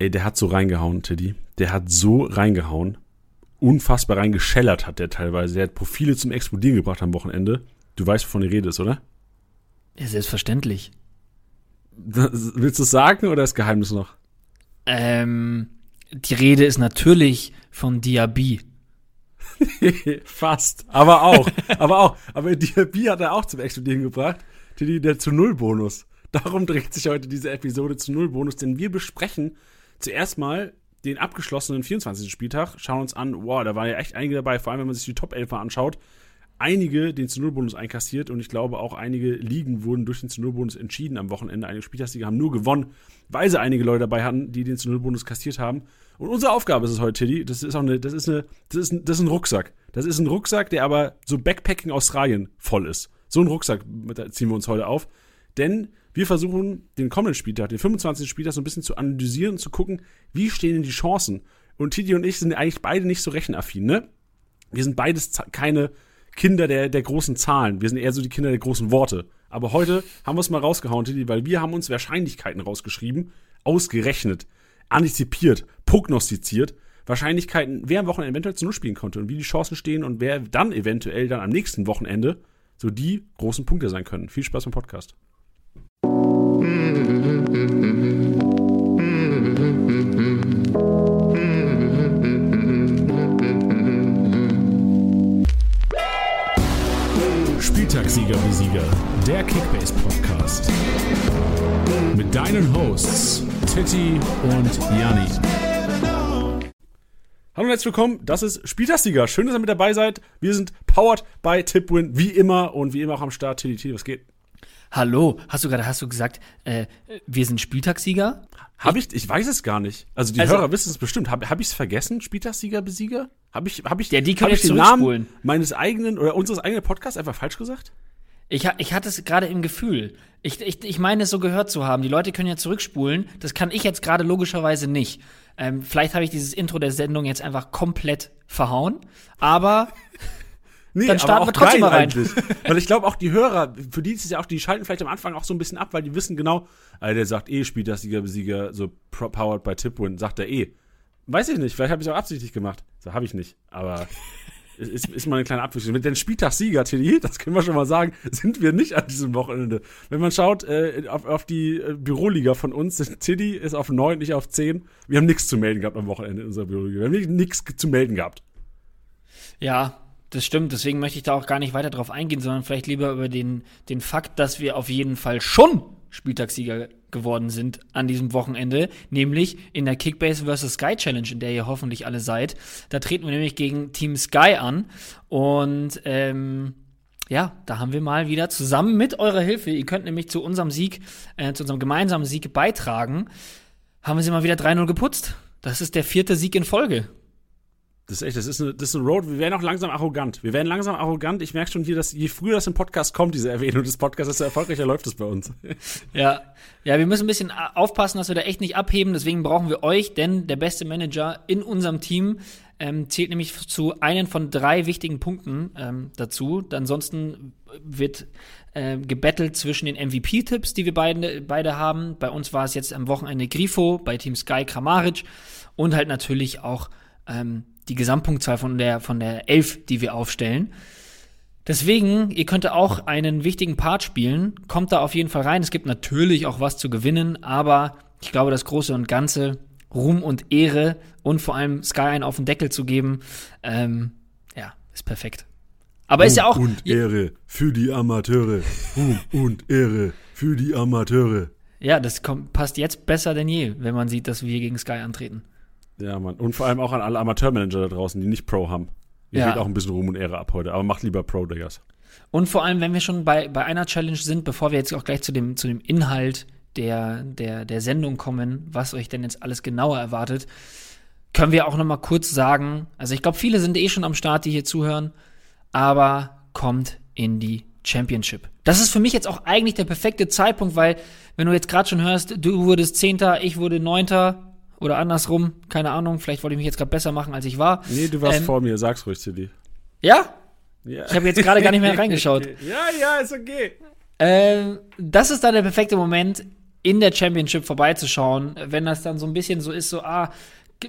Ey, der hat so reingehauen, Teddy. Der hat so reingehauen. Unfassbar reingeschellert hat der teilweise. Der hat Profile zum Explodieren gebracht am Wochenende. Du weißt, wovon die Rede ist, oder? Ja, selbstverständlich. Das, willst du es sagen oder ist Geheimnis noch? Ähm, die Rede ist natürlich von Diaby. Fast. Aber auch. aber auch. Aber Diaby hat er auch zum Explodieren gebracht. Teddy, der zu Null Bonus. Darum dreht sich heute diese Episode zu Null Bonus, denn wir besprechen zuerst mal den abgeschlossenen 24. Spieltag, schauen uns an, wow, da war ja echt einige dabei, vor allem wenn man sich die Top 11 anschaut. Einige den zu Null Bonus einkassiert und ich glaube auch einige Ligen wurden durch den zu Null Bonus entschieden am Wochenende. Einige Spieltagssieger haben nur gewonnen, weil sie einige Leute dabei hatten, die den zu Null Bonus kassiert haben. Und unsere Aufgabe ist es heute, Teddy, das ist auch eine, das ist eine, das ist ein, das ist ein Rucksack. Das ist ein Rucksack, der aber so Backpacking Australien voll ist. So ein Rucksack ziehen wir uns heute auf. Denn wir versuchen, den kommenden Spieltag, den 25. Spieltag, so ein bisschen zu analysieren und zu gucken, wie stehen denn die Chancen. Und Titi und ich sind eigentlich beide nicht so rechenaffin, ne? Wir sind beides keine Kinder der, der großen Zahlen. Wir sind eher so die Kinder der großen Worte. Aber heute haben wir es mal rausgehauen, Titi, weil wir haben uns Wahrscheinlichkeiten rausgeschrieben, ausgerechnet, antizipiert, prognostiziert. Wahrscheinlichkeiten, wer am Wochenende eventuell zu Null spielen konnte und wie die Chancen stehen und wer dann eventuell dann am nächsten Wochenende so die großen Punkte sein können. Viel Spaß beim Podcast. Spieltagssieger wie Sieger, der Kickbase Podcast. Mit deinen Hosts Titti und Janni. Hallo und herzlich willkommen, das ist Spieltagssieger. Schön, dass ihr mit dabei seid. Wir sind powered by Tipwin, wie immer und wie immer auch am Start. Titti, was geht? Hallo, hast du gerade, hast du gesagt, äh, wir sind Spieltagssieger? Habe ich, ich weiß es gar nicht. Also die Also- Hörer wissen es bestimmt. Habe hab ich es vergessen? Spieltagssieger, Besieger? Habe ich, hab ich, Ja, die hab ich den Namen zurückspulen. meines eigenen oder unseres eigenen Podcasts einfach falsch gesagt? Ich, ich hatte es gerade im Gefühl. Ich, ich, ich meine es so gehört zu haben. Die Leute können ja zurückspulen. Das kann ich jetzt gerade logischerweise nicht. Ähm, vielleicht habe ich dieses Intro der Sendung jetzt einfach komplett verhauen. Aber Nee, Dann starten wir trotzdem mal rein. eigentlich. Weil ich glaube auch die Hörer, für die ist es ja auch, die schalten vielleicht am Anfang auch so ein bisschen ab, weil die wissen genau, also der sagt eh Spieltagssieger, Besieger, so pro- powered by Tipwin, sagt er eh. Weiß ich nicht, vielleicht habe ich es auch absichtlich gemacht. So habe ich nicht, aber es ist, ist mal eine kleine Abwechslung. Mit den Spieltagssieger, Tilly, das können wir schon mal sagen, sind wir nicht an diesem Wochenende. Wenn man schaut äh, auf, auf die äh, Büroliga von uns, Tilly ist auf 9, ich auf 10. Wir haben nichts zu melden gehabt am Wochenende in unserer Büroliga. Wir haben nichts zu melden gehabt. ja, das stimmt. Deswegen möchte ich da auch gar nicht weiter drauf eingehen, sondern vielleicht lieber über den, den Fakt, dass wir auf jeden Fall schon Spieltagssieger geworden sind an diesem Wochenende, nämlich in der Kickbase vs. Sky Challenge, in der ihr hoffentlich alle seid. Da treten wir nämlich gegen Team Sky an und ähm, ja, da haben wir mal wieder zusammen mit eurer Hilfe, ihr könnt nämlich zu unserem Sieg, äh, zu unserem gemeinsamen Sieg beitragen, haben wir sie mal wieder 3-0 geputzt. Das ist der vierte Sieg in Folge. Das ist echt, das ist eine, das ist eine Road. Wir werden auch langsam arrogant. Wir werden langsam arrogant. Ich merke schon hier, dass je früher das im Podcast kommt, diese Erwähnung des Podcasts, desto erfolgreicher läuft es bei uns. Ja, ja, wir müssen ein bisschen a- aufpassen, dass wir da echt nicht abheben. Deswegen brauchen wir euch, denn der beste Manager in unserem Team ähm, zählt nämlich zu einem von drei wichtigen Punkten ähm, dazu. Ansonsten wird äh, gebettelt zwischen den MVP-Tipps, die wir beide, beide haben. Bei uns war es jetzt am Wochenende Grifo, bei Team Sky Kramaric und halt natürlich auch ähm, die Gesamtpunktzahl von der, von der Elf, die wir aufstellen. Deswegen, ihr könnt auch einen wichtigen Part spielen. Kommt da auf jeden Fall rein. Es gibt natürlich auch was zu gewinnen, aber ich glaube, das Große und Ganze, Ruhm und Ehre und vor allem Sky einen auf den Deckel zu geben, ähm, ja, ist perfekt. Aber ist ja auch. Und Ehre für die Amateure. Ruhm und Ehre für die Amateure. Ja, das kommt, passt jetzt besser denn je, wenn man sieht, dass wir gegen Sky antreten. Ja, Mann. Und vor allem auch an alle Amateurmanager da draußen, die nicht Pro haben. Ihr Ja. geht auch ein bisschen Ruhm und Ehre ab heute, aber macht lieber Pro, Diggas. Und vor allem, wenn wir schon bei, bei einer Challenge sind, bevor wir jetzt auch gleich zu dem, zu dem Inhalt der, der, der Sendung kommen, was euch denn jetzt alles genauer erwartet, können wir auch noch mal kurz sagen, also ich glaube, viele sind eh schon am Start, die hier zuhören, aber kommt in die Championship. Das ist für mich jetzt auch eigentlich der perfekte Zeitpunkt, weil wenn du jetzt gerade schon hörst, du wurdest Zehnter, ich wurde Neunter oder andersrum, keine Ahnung, vielleicht wollte ich mich jetzt gerade besser machen, als ich war. Nee, du warst Ähm, vor mir, sag's ruhig, Tilly. Ja? Ja. Ich habe jetzt gerade gar nicht mehr reingeschaut. Ja, ja, ist okay. Ähm, das ist dann der perfekte Moment. in der Championship vorbeizuschauen, wenn das dann so ein bisschen so ist, so, ah,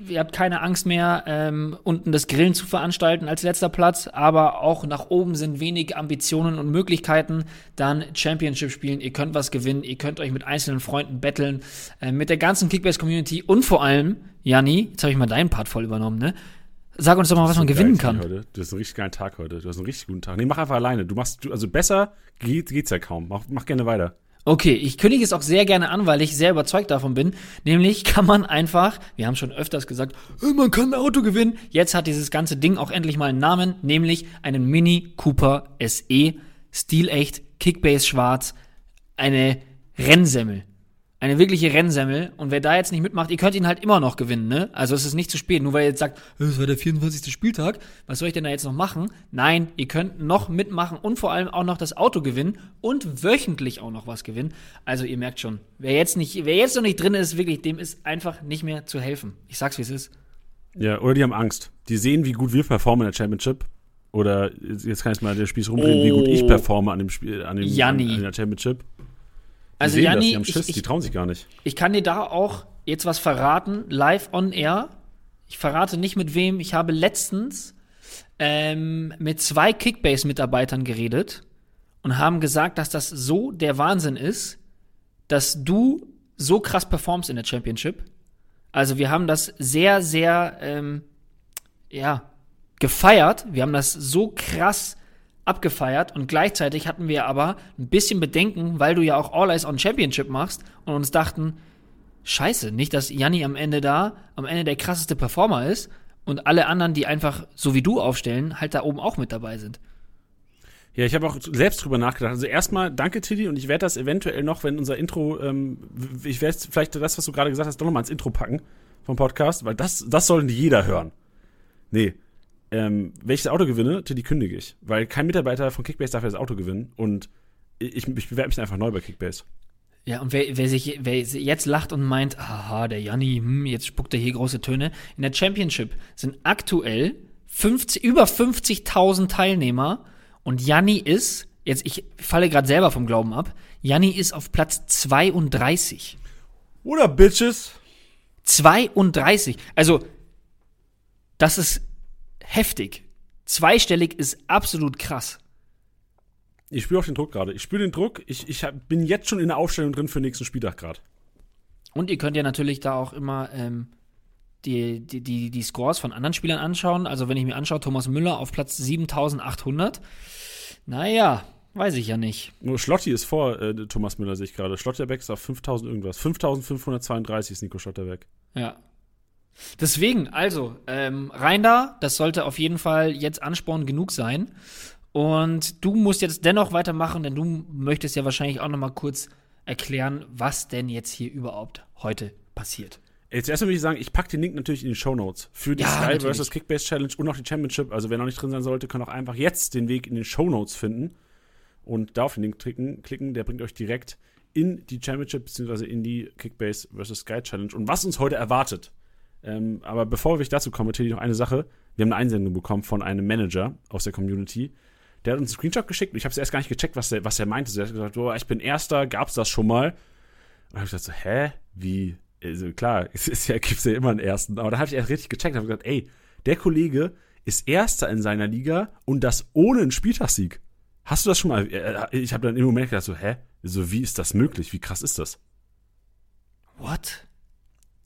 ihr habt keine Angst mehr, ähm, unten das Grillen zu veranstalten als letzter Platz, aber auch nach oben sind wenig Ambitionen und Möglichkeiten, dann Championship spielen. Ihr könnt was gewinnen, ihr könnt euch mit einzelnen Freunden betteln, äh, mit der ganzen Kickbase-Community und vor allem, Janni, jetzt habe ich mal deinen Part voll übernommen, ne? Sag uns doch mal, was man gewinnen kann. Heute. Du hast einen richtig geilen Tag heute. Du hast einen richtig guten Tag. Nee, mach einfach alleine. Du machst, du, also besser geht, geht's ja kaum. Mach, mach gerne weiter. Okay, ich kündige es auch sehr gerne an, weil ich sehr überzeugt davon bin. Nämlich kann man einfach, wir haben schon öfters gesagt, man kann ein Auto gewinnen. Jetzt hat dieses ganze Ding auch endlich mal einen Namen, nämlich einen Mini Cooper SE, stilecht, Kickbase schwarz, eine Rennsemmel. Eine wirkliche Rennsemmel. Und wer da jetzt nicht mitmacht, ihr könnt ihn halt immer noch gewinnen, ne? Also es ist nicht zu spät. Nur weil ihr jetzt sagt, äh, es war der 24. Spieltag, was soll ich denn da jetzt noch machen? Nein, ihr könnt noch mitmachen und vor allem auch noch das Auto gewinnen und wöchentlich auch noch was gewinnen. Also ihr merkt schon, wer jetzt nicht, wer jetzt noch nicht drin ist, wirklich, dem ist einfach nicht mehr zu helfen. Ich sag's, wie es ist. Ja, oder die haben Angst. Die sehen, wie gut wir performen in der Championship. Oder jetzt kann ich mal den Spieß rumdrehen, Oh. wie gut ich performe an dem Spiel, an dem Janni. an, an der Championship. Die Also sehen das, Janni, die haben Schiss, ich, die ich, trauen sich gar nicht. ich kann dir da auch jetzt was verraten, live on air. Ich verrate nicht mit wem. Ich habe letztens ähm, mit zwei Kickbase-Mitarbeitern geredet und haben gesagt, dass das so der Wahnsinn ist, dass du so krass performst in der Championship. Also wir haben das sehr, sehr, ähm, ja, gefeiert. Wir haben das so krass abgefeiert und gleichzeitig hatten wir aber ein bisschen Bedenken, weil du ja auch All Eyes on Championship machst und uns dachten, scheiße, nicht, dass Janni am Ende da, am Ende der krasseste Performer ist und alle anderen, die einfach so wie du aufstellen, halt da oben auch mit dabei sind. Ja, ich habe auch selbst drüber nachgedacht. Also erstmal danke, Tilly, und ich werde das eventuell noch, wenn unser Intro, ähm, ich werde vielleicht das, was du gerade gesagt hast, doch nochmal ins Intro packen vom Podcast, weil das, das soll nicht jeder hören. Nee. Ähm, wenn ich das Auto gewinne, Tilly kündige ich. Weil kein Mitarbeiter von Kickbase darf ja das Auto gewinnen und ich, ich bewerbe mich einfach neu bei Kickbase. Ja, und wer, wer sich wer jetzt lacht und meint, aha, der Janni, hm, jetzt spuckt er hier große Töne. In der Championship sind aktuell 50, über 50.000 Teilnehmer und Janni ist, jetzt ich falle gerade selber vom Glauben ab, Janni ist auf Platz 32. Oder Bitches? 32. Also, das ist heftig. Zweistellig ist absolut krass. Ich spüre auch den Druck gerade. Ich spüre den Druck. Ich, ich hab, bin jetzt schon in der Aufstellung drin für den nächsten Spieltag gerade. Und ihr könnt ja natürlich da auch immer ähm, die, die, die, die Scores von anderen Spielern anschauen. Also wenn ich mir anschaue, Thomas Müller auf Platz 7800. Naja, weiß ich ja nicht. Nur Schlotti ist vor äh, Thomas Müller, sehe ich gerade. Schlotterbeck ist auf 5000 irgendwas. 5532 ist Nico Schlotterbeck. Ja. Deswegen, also, ähm, rein da, das sollte auf jeden Fall jetzt Ansporn genug sein. Und du musst jetzt dennoch weitermachen, denn du möchtest ja wahrscheinlich auch noch mal kurz erklären, was denn jetzt hier überhaupt heute passiert. Jetzt erstmal würde ich sagen, ich packe den Link natürlich in die Show Notes für die Ja, Sky natürlich. vs. Kickbase Challenge und auch die Championship. Also wer noch nicht drin sein sollte, kann auch einfach jetzt den Weg in den Show Notes finden und da auf den Link klicken. klicken. Der bringt euch direkt in die Championship bzw. in die Kickbase vs. Sky Challenge und was uns heute erwartet. Ähm, aber bevor ich dazu komme, Tilly, noch eine Sache. Wir haben eine Einsendung bekommen von einem Manager aus der Community. Der hat uns einen Screenshot geschickt und ich habe es erst gar nicht gecheckt, was er was er meinte. Er hat gesagt, oh, ich bin Erster, gab's das schon mal? Und habe ich gedacht so, hä? Wie? Also klar, es ist ja, gibt's ja immer einen Ersten. Aber da habe ich erst richtig gecheckt und habe gesagt, ey, der Kollege ist Erster in seiner Liga und das ohne einen Spieltagssieg. Hast du das schon mal? äh, Ich habe dann im Moment gedacht so, hä? So, wie ist das möglich? Wie krass ist das? What?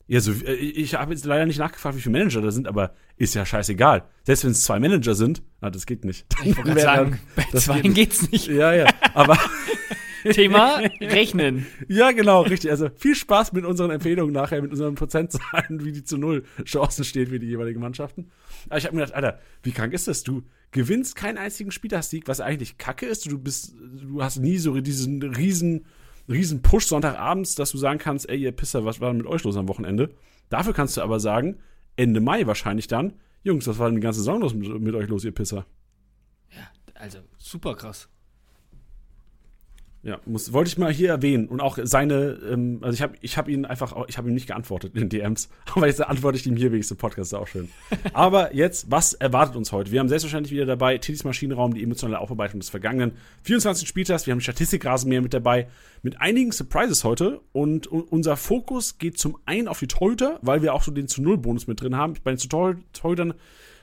Ja, so, äh, ich habe jetzt leider nicht nachgefragt, wie viele Manager da sind, aber ist ja scheißegal. Selbst wenn es zwei Manager sind, ah, das geht nicht. Ich wollte sagen, dann- bei zweien geht geht's nicht. Ja, ja, aber Thema Rechnen. ja, genau, richtig. Also viel Spaß mit unseren Empfehlungen nachher, mit unseren Prozentzahlen, wie die zu null Chancen stehen für die jeweiligen Mannschaften. Aber ich habe mir gedacht, Alter, wie krank ist das? Du gewinnst keinen einzigen Spieltagssieg, was eigentlich Kacke ist. Du bist, du hast nie so diesen riesen, riesen Push Sonntagabends, dass du sagen kannst, ey, ihr Pisser, was war denn mit euch los am Wochenende? Dafür kannst du aber sagen, Ende Mai wahrscheinlich dann, Jungs, was war denn die ganze Saison los mit, mit euch los, ihr Pisser? Also, super krass. Ja, muss, wollte ich mal hier erwähnen und auch seine, ähm, also ich habe ich hab ihn einfach, ich habe ihm nicht geantwortet in den DMs, aber jetzt antworte ich ihm hier wenigstens im Podcast, ist auch schön. aber jetzt, was erwartet uns heute? Wir haben selbstverständlich wieder dabei Titis Maschinenraum, die emotionale Aufarbeitung des vergangenen 24 Spieltags, wir haben Statistikrasenmäher mit dabei, mit einigen Surprises heute und, unser Fokus geht zum einen auf die Torhüter, weil wir auch so den zu Null Bonus mit drin haben. Bei den Torhütern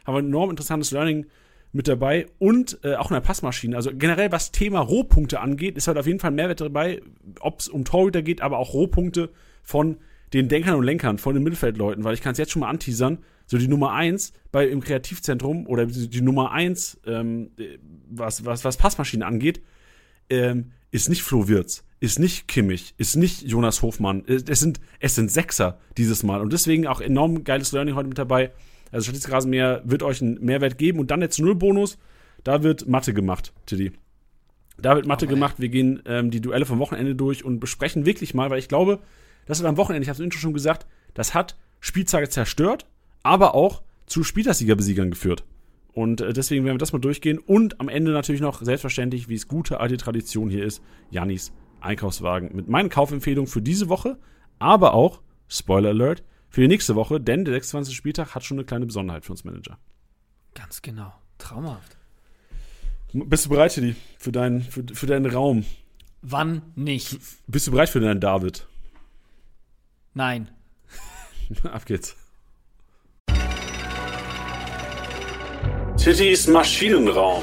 haben wir ein enorm interessantes Learning mit dabei und äh, auch in der Passmaschine. Also generell, was Thema Rohpunkte angeht, ist halt auf jeden Fall Mehrwert dabei, ob es um Torhüter geht, aber auch Rohpunkte von den Denkern und Lenkern, von den Mittelfeldleuten, weil ich kann es jetzt schon mal anteasern, so die Nummer eins bei im Kreativzentrum oder die Nummer eins, ähm, was, was, was Passmaschinen angeht, ähm, ist nicht Flo Wirz, ist nicht Kimmich, ist nicht Jonas Hofmann. Es sind, es sind Sechser dieses Mal. Und deswegen auch enorm geiles Learning heute mit dabei. Also Statistikrasenmäher wird euch einen Mehrwert geben und dann jetzt Null-Bonus. Da wird Mathe gemacht, Tiddy. Da wird Mathe oh, gemacht. Wir gehen ähm, die Duelle vom Wochenende durch und besprechen wirklich mal, weil ich glaube, das hat am Wochenende, ich habe es im Intro schon gesagt, das hat Spieltage zerstört, aber auch zu Spieltagssiegerbesiegern geführt. Und äh, deswegen werden wir das mal durchgehen. Und am Ende natürlich noch, selbstverständlich, wie es gute alte Tradition hier ist, Janis Einkaufswagen mit meinen Kaufempfehlungen für diese Woche, aber auch, Spoiler Alert, für die nächste Woche, denn der 26. Spieltag hat schon eine kleine Besonderheit für uns Manager. Ganz genau. Traumhaft. Bist du bereit, Teddy, für deinen, für, für deinen Raum? Wann nicht? Bist du bereit für deinen David? Nein. Ab geht's. Tittys Maschinenraum.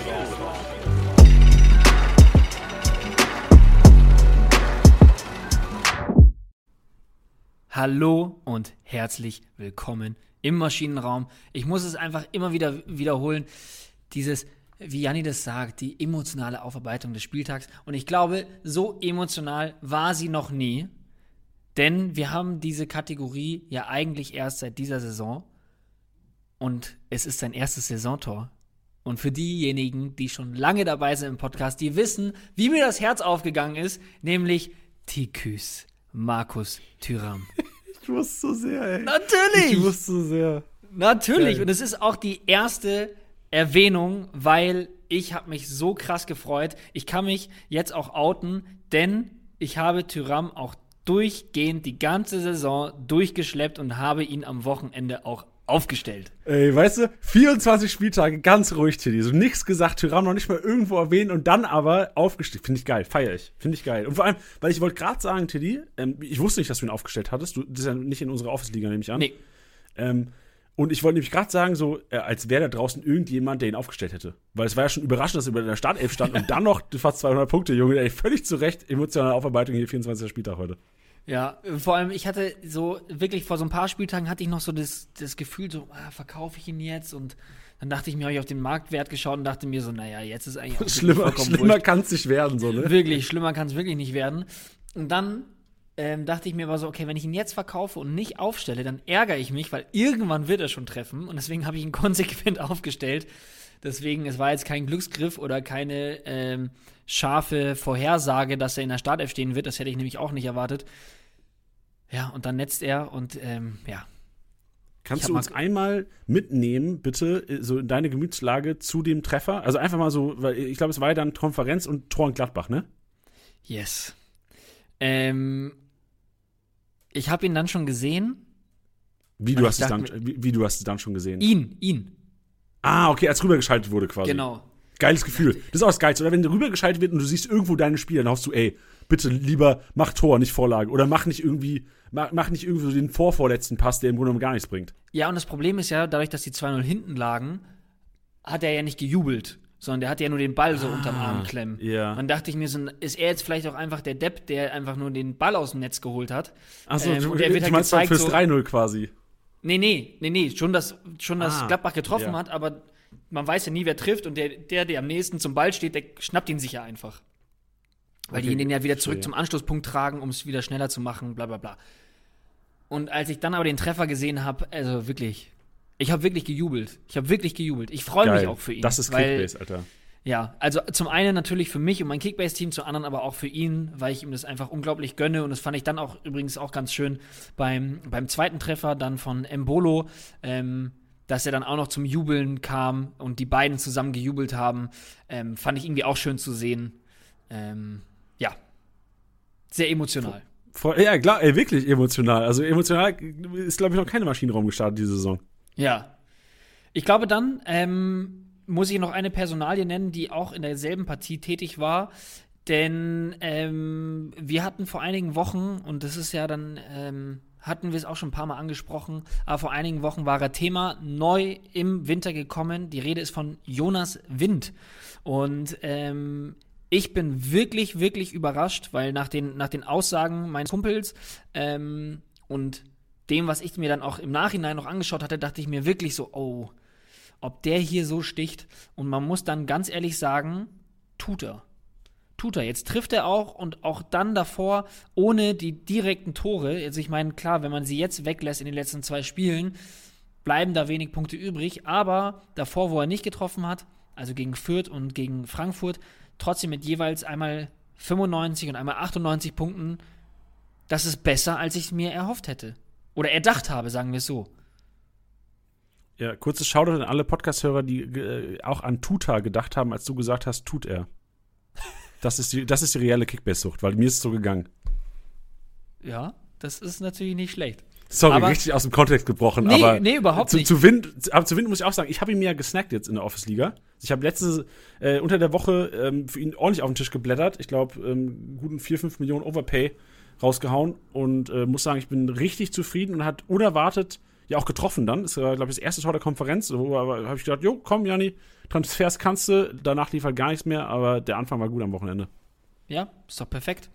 Hallo und herzlich willkommen im Maschinenraum. Ich muss es einfach immer wieder wiederholen. Dieses, wie Janni das sagt, die emotionale Aufarbeitung des Spieltags. Und ich glaube, so emotional war sie noch nie. Denn wir haben diese Kategorie ja eigentlich erst seit dieser Saison. Und es ist sein erstes Saisontor. Und für diejenigen, die schon lange dabei sind im Podcast, die wissen, wie mir das Herz aufgegangen ist, nämlich Tiküs. Markus Thüram. ich wusste so sehr, ey. Natürlich! Ich wusste so sehr. Natürlich. Geil. Und es ist auch die erste Erwähnung, weil ich habe mich so krass gefreut. Ich kann mich jetzt auch outen, denn ich habe Tyram auch durchgehend die ganze Saison durchgeschleppt und habe ihn am Wochenende auch aufgestellt. Ey, weißt du, 24 Spieltage, ganz ruhig, Tilly. So nichts gesagt, Tyrann noch nicht mal irgendwo erwähnt und dann aber aufgestellt. Finde ich geil, feiere ich. Finde ich geil. Und vor allem, weil ich wollte gerade sagen, Tilly, ähm, ich wusste nicht, dass du ihn aufgestellt hattest. Du, das ist ja nicht in unserer Office-Liga, nehme ich an. Nee. Ähm, und ich wollte nämlich gerade sagen, so, äh, als wäre da draußen irgendjemand, der ihn aufgestellt hätte. Weil es war ja schon überraschend, dass er über der Startelf stand und dann noch fast 200 Punkte, Junge. Ey, völlig zu Recht, emotionale Aufarbeitung hier, 24. Spieltag heute. Ja, vor allem, ich hatte so, wirklich vor so ein paar Spieltagen hatte ich noch so das, das Gefühl, so, ah, verkaufe ich ihn jetzt? Und dann dachte ich mir, habe ich auf den Marktwert geschaut und dachte mir so, naja, jetzt ist eigentlich auch schlimmer, schlimmer kann es nicht werden, so, ne? Wirklich, schlimmer kann es wirklich nicht werden. Und dann ähm, dachte ich mir aber so, okay, wenn ich ihn jetzt verkaufe und nicht aufstelle, dann ärgere ich mich, weil irgendwann wird er schon treffen. Und deswegen habe ich ihn konsequent aufgestellt. Deswegen, es war jetzt kein Glücksgriff oder keine ähm, scharfe Vorhersage, dass er in der Startelf stehen wird. Das hätte ich nämlich auch nicht erwartet. Ja, und dann netzt er und ähm, ja. Kannst du uns einmal mitnehmen, bitte, äh, so in deine Gemütslage zu dem Treffer? Also einfach mal so, weil ich glaube, es war ja dann Konferenz und Tor in Gladbach, ne? Yes. Ähm, ich habe ihn dann schon gesehen. Wie du, hast es dann, wie, wie, du hast es dann schon gesehen? Ihn, ihn. Ah, okay, als rübergeschaltet wurde quasi. Genau. Geiles Gefühl. Das ist auch das Geilste. Oder wenn rübergeschaltet wird und du siehst irgendwo deine Spieler, dann hoffst du, ey, bitte lieber mach Tor, nicht Vorlage. Oder mach nicht irgendwie, mach, mach nicht irgendwie so den vorvorletzten Pass, der im Grunde genommen gar nichts bringt. Ja, und das Problem ist ja, dadurch, dass die 2-0 hinten lagen, hat er ja nicht gejubelt sondern der hatte ja nur den Ball so ah, unterm Arm klemmen. Ja. Dann dachte ich mir so, ist er jetzt vielleicht auch einfach der Depp, der einfach nur den Ball aus dem Netz geholt hat? Achso, ähm, der wird halt gezeigt, fürs so, 3-0 quasi. Nee, nee, nee, nee, schon, dass, schon, dass ah, Gladbach getroffen ja. hat, aber man weiß ja nie, wer trifft und der, der, der am nächsten zum Ball steht, der schnappt ihn sicher einfach. Weil okay, die ihn ja wieder zurück zum Anschlusspunkt tragen, um es wieder schneller zu machen, bla bla bla. Und als ich dann aber den Treffer gesehen habe, also wirklich, ich habe wirklich gejubelt. Ich habe wirklich gejubelt. Ich freue mich auch für ihn. Das ist Kickbase, Alter. Ja, also zum einen natürlich für mich und mein Kickbase-Team, zum anderen aber auch für ihn, weil ich ihm das einfach unglaublich gönne. Und das fand ich dann auch übrigens auch ganz schön beim, beim zweiten Treffer dann von Embolo, ähm, dass er dann auch noch zum Jubeln kam und die beiden zusammen gejubelt haben. Ähm, fand ich irgendwie auch schön zu sehen. Ähm, ja, Sehr emotional. Voll, ja, klar, ey, wirklich emotional. Also emotional ist, glaube ich, noch keine Maschinenraum gestartet diese Saison. Ja. Ich glaube dann, ähm, muss ich noch eine Personalie nennen, die auch in derselben Partie tätig war. Denn ähm, wir hatten vor einigen Wochen, und das ist ja dann, ähm, hatten wir es auch schon ein paar Mal angesprochen, aber vor einigen Wochen war er Thema neu im Winter gekommen. Die Rede ist von Jonas Wind. Und ähm, ich bin wirklich, wirklich überrascht, weil nach den, nach den Aussagen meines Kumpels ähm, und dem, was ich mir dann auch im Nachhinein noch angeschaut hatte, dachte ich mir wirklich so, oh, ob der hier so sticht. Und man muss dann ganz ehrlich sagen, tut er. Tut er. Jetzt trifft er auch und auch dann davor ohne die direkten Tore. Also ich meine, klar, wenn man sie jetzt weglässt in den letzten zwei Spielen, bleiben da wenig Punkte übrig. Aber davor, wo er nicht getroffen hat, also gegen Fürth und gegen Frankfurt, trotzdem mit jeweils einmal 95 und einmal 98 Punkten, das ist besser, als ich mir erhofft hätte. Oder erdacht habe, sagen wir es so. Ja, kurzes Shoutout an alle Podcast-Hörer, die äh, auch an Tuta gedacht haben, als du gesagt hast, tut er. Das ist die, das ist die reelle Kickbase-Sucht, weil mir ist es so gegangen. Ja, das ist natürlich nicht schlecht. Sorry, Aber- richtig aus dem Kontext gebrochen, Nee, aber nee, überhaupt zu, nicht. Zu Wind, aber zu Wind muss ich auch sagen, ich habe ihn mir ja gesnackt jetzt in der Office-Liga. Ich habe letzte, äh, unter der Woche ähm, für ihn ordentlich auf den Tisch geblättert. Ich glaube, ähm, guten 4, 5 Millionen Overpay rausgehauen und äh, muss sagen, ich bin richtig zufrieden und hat unerwartet ja auch getroffen dann. Das war, glaube ich, das erste Tor der Konferenz. Wo habe ich gedacht, jo, komm, Jani, Transfers kannst du. Danach lief halt gar nichts mehr, aber der Anfang war gut am Wochenende. Ja, ist doch perfekt.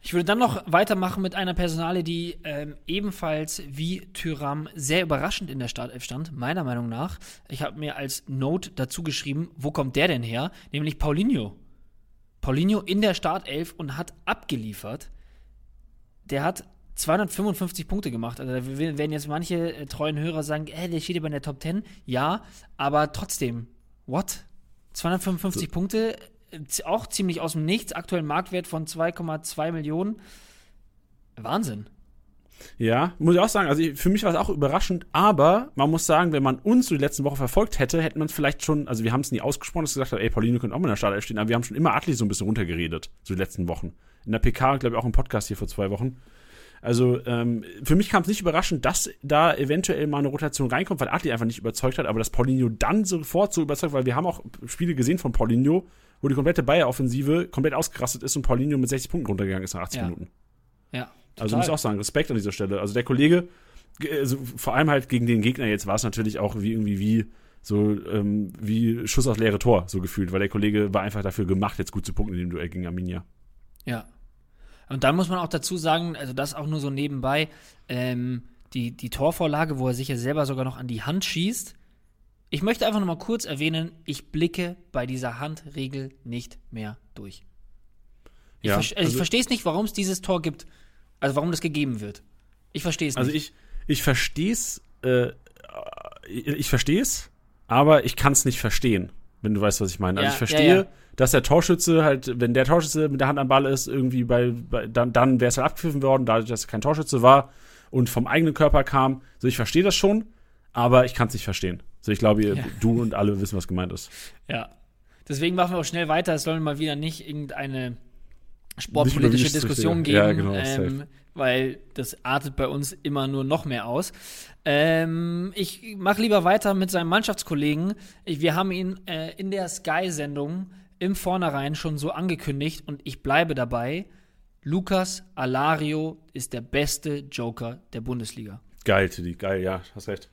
Ich würde dann noch weitermachen mit einer Personale, die ähm, ebenfalls wie Tyram sehr überraschend in der Startelf stand, meiner Meinung nach. Ich habe mir als Note dazu geschrieben, wo kommt der denn her? Nämlich Paulinho. Paulinho in der Startelf und hat abgeliefert. Der hat 255 Punkte gemacht. Also da werden jetzt manche äh, treuen Hörer sagen, äh, der steht über in der Top 10. Ja, aber trotzdem, what? 255 Punkte, äh, auch ziemlich aus dem Nichts, aktuellen Marktwert von 2,2 Millionen. Wahnsinn. Ja, muss ich auch sagen. Also ich, für mich war es auch überraschend, aber man muss sagen, wenn man uns so die letzten Woche verfolgt hätte, hätte man es vielleicht schon, also wir haben es nie ausgesprochen, dass gesagt haben, ey, Pauline könnte auch mal in der Startelf stehen, aber wir haben schon immer Atli so ein bisschen runtergeredet, so die letzten Wochen. In der PK, glaube ich, auch im Podcast hier vor zwei Wochen. Also ähm, für mich kam es nicht überraschend, dass da eventuell mal eine Rotation reinkommt, weil Atli einfach nicht überzeugt hat, aber dass Paulinho dann sofort so überzeugt, weil wir haben auch Spiele gesehen von Paulinho, wo die komplette Bayer-Offensive komplett ausgerastet ist und Paulinho mit 60 Punkten runtergegangen ist nach 80 Ja. Minuten. Ja. Also total. muss ich auch sagen, Respekt an dieser Stelle. Also der Kollege, ge- also vor allem halt gegen den Gegner jetzt war es natürlich auch wie irgendwie wie so ähm, wie Schuss aufs leere Tor so gefühlt, weil der Kollege war einfach dafür gemacht, jetzt gut zu punkten in dem Duell gegen Arminia. Ja. Und dann muss man auch dazu sagen, also das auch nur so nebenbei, ähm, die, die Torvorlage, wo er sich ja selber sogar noch an die Hand schießt. Ich möchte einfach noch mal kurz erwähnen, ich blicke bei dieser Handregel nicht mehr durch. Ich, Ja, verste- also ich also- verstehe es nicht, warum es dieses Tor gibt. Also warum das gegeben wird. Ich verstehe es Also nicht. ich ich verstehe es, äh, ich verstehe es, aber ich kann es nicht verstehen, wenn du weißt, was ich meine. Also Ja, ich verstehe, ja. Dass der Torschütze halt, wenn der Torschütze mit der Hand am Ball ist, irgendwie bei, bei dann, dann wäre es halt abgepfiffen worden, dadurch, dass er kein Torschütze war und vom eigenen Körper kam. So, ich verstehe das schon, aber ich kann es nicht verstehen. So, ich glaube, ihr, Ja. du und alle wissen, was gemeint ist. Ja. Deswegen machen wir auch schnell weiter. Es soll mal wieder nicht irgendeine sportpolitische Diskussion geben, Ja, genau, ähm, weil das artet bei uns immer nur noch mehr aus. Ähm, ich mache lieber weiter mit seinem Mannschaftskollegen. Ich, wir haben ihn äh, in der Sky-Sendung im Vornherein schon so angekündigt und ich bleibe dabei. Lukas Alario ist der beste Joker der Bundesliga. Geil, Tiddy, geil, ja, hast recht.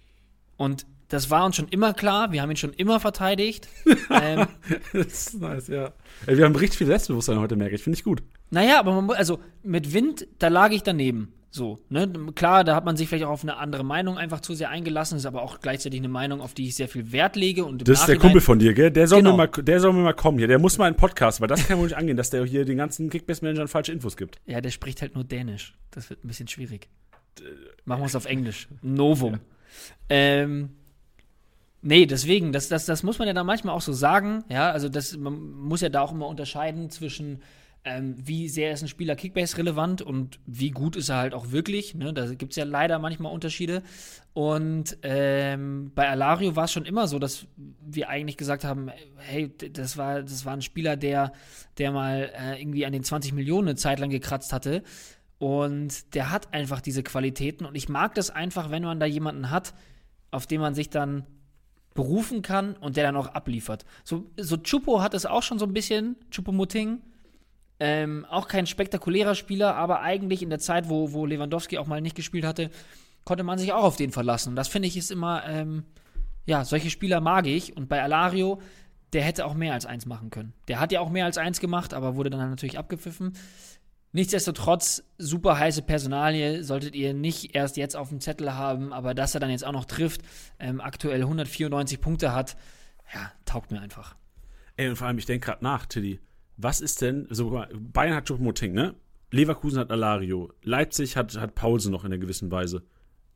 Und das war uns schon immer klar. Wir haben ihn schon immer verteidigt. ähm, das ist nice, ja. Ey, wir haben richtig viel Selbstbewusstsein heute, merke ich. Finde ich gut. Naja, aber man, also mit Wind, da lag ich daneben. So, ne? Klar, da hat man sich vielleicht auch auf eine andere Meinung einfach zu sehr eingelassen, ist aber auch gleichzeitig eine Meinung, auf die ich sehr viel Wert lege. Und Das ist der Kumpel von dir, gell? Der soll, Genau. mir mal, der soll mir mal kommen hier. Der muss mal in den Podcast, weil das kann wohl nicht angehen, dass der hier den ganzen Kickbase-Managern falsche Infos gibt. Ja, der spricht halt nur Dänisch. Das wird ein bisschen schwierig. Machen wir es auf Englisch. Novum. Ähm, nee, deswegen, das, das, das muss man ja da manchmal auch so sagen. Ja, also das, man muss ja da auch immer unterscheiden zwischen ähm, wie sehr ist ein Spieler Kickbase relevant und wie gut ist er halt auch wirklich. Ne? Da gibt es ja leider manchmal Unterschiede. Und ähm, bei Alario war es schon immer so, dass wir eigentlich gesagt haben, hey, das war, das war ein Spieler, der, der mal äh, irgendwie an den 20 Millionen eine Zeit lang gekratzt hatte. Und der hat einfach diese Qualitäten. Und ich mag das einfach, wenn man da jemanden hat, auf den man sich dann berufen kann und der dann auch abliefert. So, so Chupo hat es auch schon so ein bisschen, Chupo Muting. Ähm, auch kein spektakulärer Spieler, aber eigentlich in der Zeit, wo, wo Lewandowski auch mal nicht gespielt hatte, konnte man sich auch auf den verlassen. Und das finde ich ist immer, ähm, ja, solche Spieler mag ich. Und bei Alario, der hätte auch mehr als eins machen können. Der hat ja auch mehr als eins gemacht, aber wurde dann natürlich abgepfiffen. Nichtsdestotrotz, super heiße Personalie, solltet ihr nicht erst jetzt auf dem Zettel haben, aber dass er dann jetzt auch noch trifft, ähm, aktuell 194 Punkte hat, ja, taugt mir einfach. Ey, und vor allem, ich denke gerade nach, Tilly, was ist denn, so, Bayern hat Choupo-Moting, ne? Leverkusen hat Alario, Leipzig hat, hat Paulsen noch in einer gewissen Weise.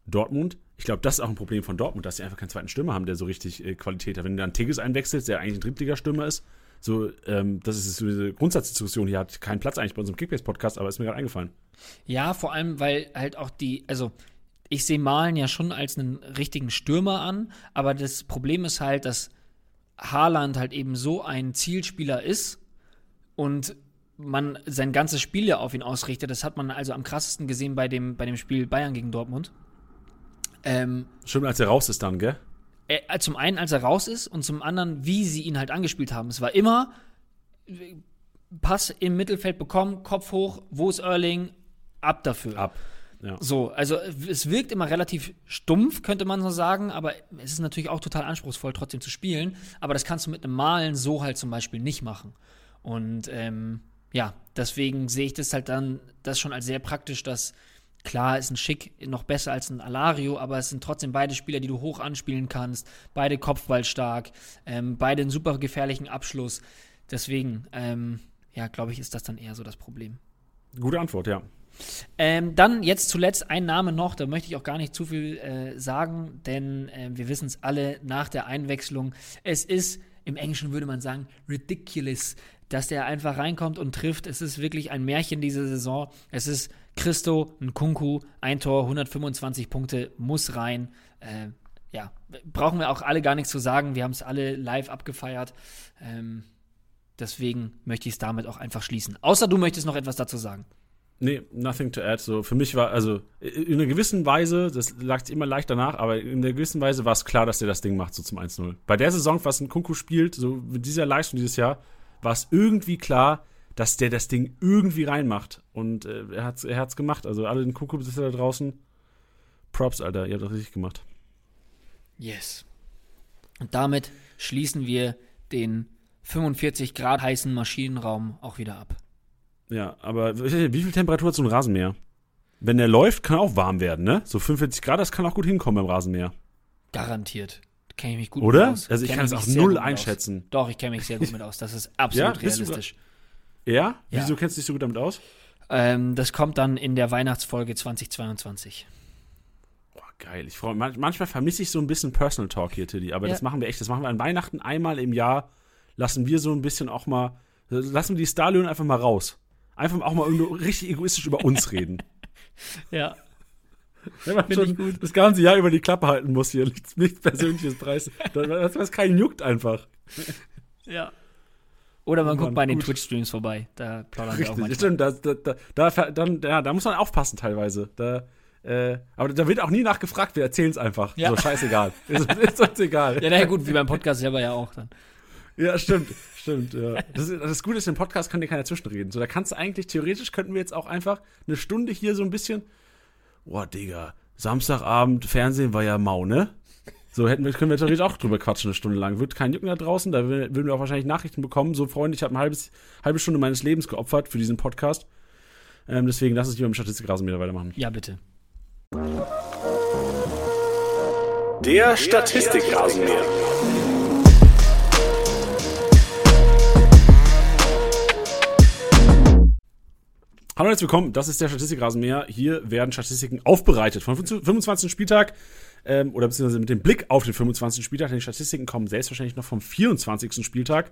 Dortmund, ich glaube, das ist auch ein Problem von Dortmund, dass sie einfach keinen zweiten Stürmer haben, der so richtig äh, Qualität hat. Wenn du dann Tigges einwechselst, der eigentlich ein Drittligastürmer ist, so, ähm, das ist so diese Grundsatzdiskussion hier, hat keinen Platz eigentlich bei unserem Kickbase-Podcast, aber ist mir gerade eingefallen. Ja, vor allem, weil halt auch die, also ich sehe Malen ja schon als einen richtigen Stürmer an, aber das Problem ist halt, dass Haaland halt eben so ein Zielspieler ist und man sein ganzes Spiel ja auf ihn ausrichtet. Das hat man also am krassesten gesehen bei dem, bei dem Spiel Bayern gegen Dortmund. Ähm, Stimmt, als er raus ist dann, gell? er, äh, zum einen, als er raus ist und zum anderen, wie sie ihn halt angespielt haben. Es war immer Pass im Mittelfeld bekommen, Kopf hoch, wo ist Erling? Ab dafür. Ab. Ja. So, also es wirkt immer relativ stumpf, könnte man so sagen, aber es ist natürlich auch total anspruchsvoll, trotzdem zu spielen. Aber das kannst du mit einem Malen so halt zum Beispiel nicht machen. Und ähm, ja, deswegen sehe ich das halt dann das schon als sehr praktisch, dass Klar ist ein Schick noch besser als ein Alario, aber es sind trotzdem beide Spieler, die du hoch anspielen kannst. Beide Kopfballstark, ähm, beide einen super gefährlichen Abschluss. Deswegen, ähm, ja, glaube ich, ist das dann eher so das Problem. Gute Antwort, ja. Ähm, dann jetzt zuletzt ein Name noch, da möchte ich auch gar nicht zu viel äh, sagen, denn äh, wir wissen es alle nach der Einwechslung. Es ist, im Englischen würde man sagen, ridiculous, dass der einfach reinkommt und trifft. Es ist wirklich ein Märchen diese Saison. Es ist Christo, ein Kunku, ein Tor, 125 Punkte, muss rein. Äh, ja, brauchen wir auch alle gar nichts zu sagen. Wir haben es alle live abgefeiert. Ähm, deswegen möchte ich es damit auch einfach schließen. Außer du möchtest noch etwas dazu sagen. Nee, nothing to add. So, für mich war, also in einer gewissen Weise, das lag immer leicht danach, aber in einer gewissen Weise war es klar, dass der das Ding macht, so zum 1-0. Bei der Saison, was ein Kunku spielt, so mit dieser Leistung dieses Jahr, war es irgendwie klar, dass der das Ding irgendwie reinmacht. Und äh, er hat es er hat's gemacht. Also alle den Kuckucksbesitzer da draußen, Props, Alter, ihr habt das richtig gemacht. Yes. Und damit schließen wir den 45 Grad heißen Maschinenraum auch wieder ab. Ja, aber wie viel Temperatur hat so ein Rasenmäher? Wenn der läuft, kann auch warm werden, ne? So 45 Grad, das kann auch gut hinkommen beim Rasenmäher. Garantiert. Kenne ich mich gut Oder? aus. Also ich kann es auch null einschätzen. Aus. Doch, ich kenne mich sehr gut mit aus. Das ist absolut ja, realistisch. Ja? ja? Wieso kennst du dich so gut damit aus? Ähm, das kommt dann in der Weihnachtsfolge 2022. Boah, geil. Ich freu, manchmal vermisse ich so ein bisschen Personal Talk hier, Tilly. Aber ja. das machen wir echt. Das machen wir an Weihnachten einmal im Jahr. Lassen wir so ein bisschen auch mal. Lassen wir die Starlöhne einfach mal raus. Einfach auch mal richtig egoistisch über uns reden. ja. Wenn man schon gut. das ganze Jahr über die Klappe halten muss hier, nichts, nichts Persönliches Preis. Das, was keinen juckt einfach. Ja. Oder man oh guckt bei den Twitch-Streams vorbei. Da plaudern Richtig, wir auch manchmal. Stimmt, da, da, da, dann, ja, da muss man aufpassen teilweise. Da, äh, aber da wird auch nie nachgefragt, wir erzählen es einfach. Ja. So, scheißegal. ist, ist uns egal. Ja, naja, gut, wie beim Podcast selber ja auch dann. Ja, stimmt, stimmt, ja. Das, ist, das Gute ist, im Podcast kann dir keiner zwischenreden. So, da kannst du eigentlich, theoretisch könnten wir jetzt auch einfach eine Stunde hier so ein bisschen boah, Digga, Samstagabend Fernsehen war ja mau, ne? So hätten wir, können wir natürlich auch drüber quatschen, eine Stunde lang. Wird kein Jucken da draußen, da würden wir auch wahrscheinlich Nachrichten bekommen. So, Freunde, ich habe eine halbes, halbe Stunde meines Lebens geopfert für diesen Podcast. Ähm, deswegen lass uns lieber mit Statistikrasenmäher weitermachen. Ja, bitte. Der Statistikrasenmäher. Hallo und herzlich willkommen, das ist der Statistikrasenmäher. Hier werden Statistiken aufbereitet vom 25. Spieltag ähm, oder beziehungsweise mit dem Blick auf den 25. Spieltag, denn die Statistiken kommen selbstverständlich noch vom 24. Spieltag.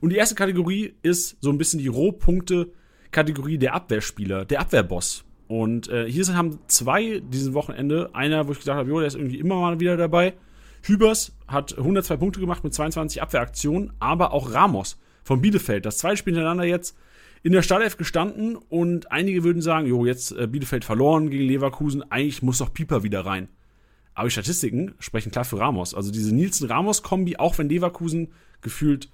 Und die erste Kategorie ist so ein bisschen die Rohpunkte Kategorie der Abwehrspieler, der Abwehrboss. Und äh, hier sind, haben zwei dieses Wochenende. Einer, wo ich gedacht habe, jo, der ist irgendwie immer mal wieder dabei. Hübers hat 102 Punkte gemacht mit 22 Abwehraktionen, aber auch Ramos von Bielefeld. Das zweite Spiel hintereinander jetzt in der Startelf gestanden und einige würden sagen, jo, jetzt äh, Bielefeld verloren gegen Leverkusen, eigentlich muss doch Pieper wieder rein. Aber die Statistiken sprechen klar für Ramos. Also diese Nielsen-Ramos-Kombi, auch wenn Leverkusen gefühlt,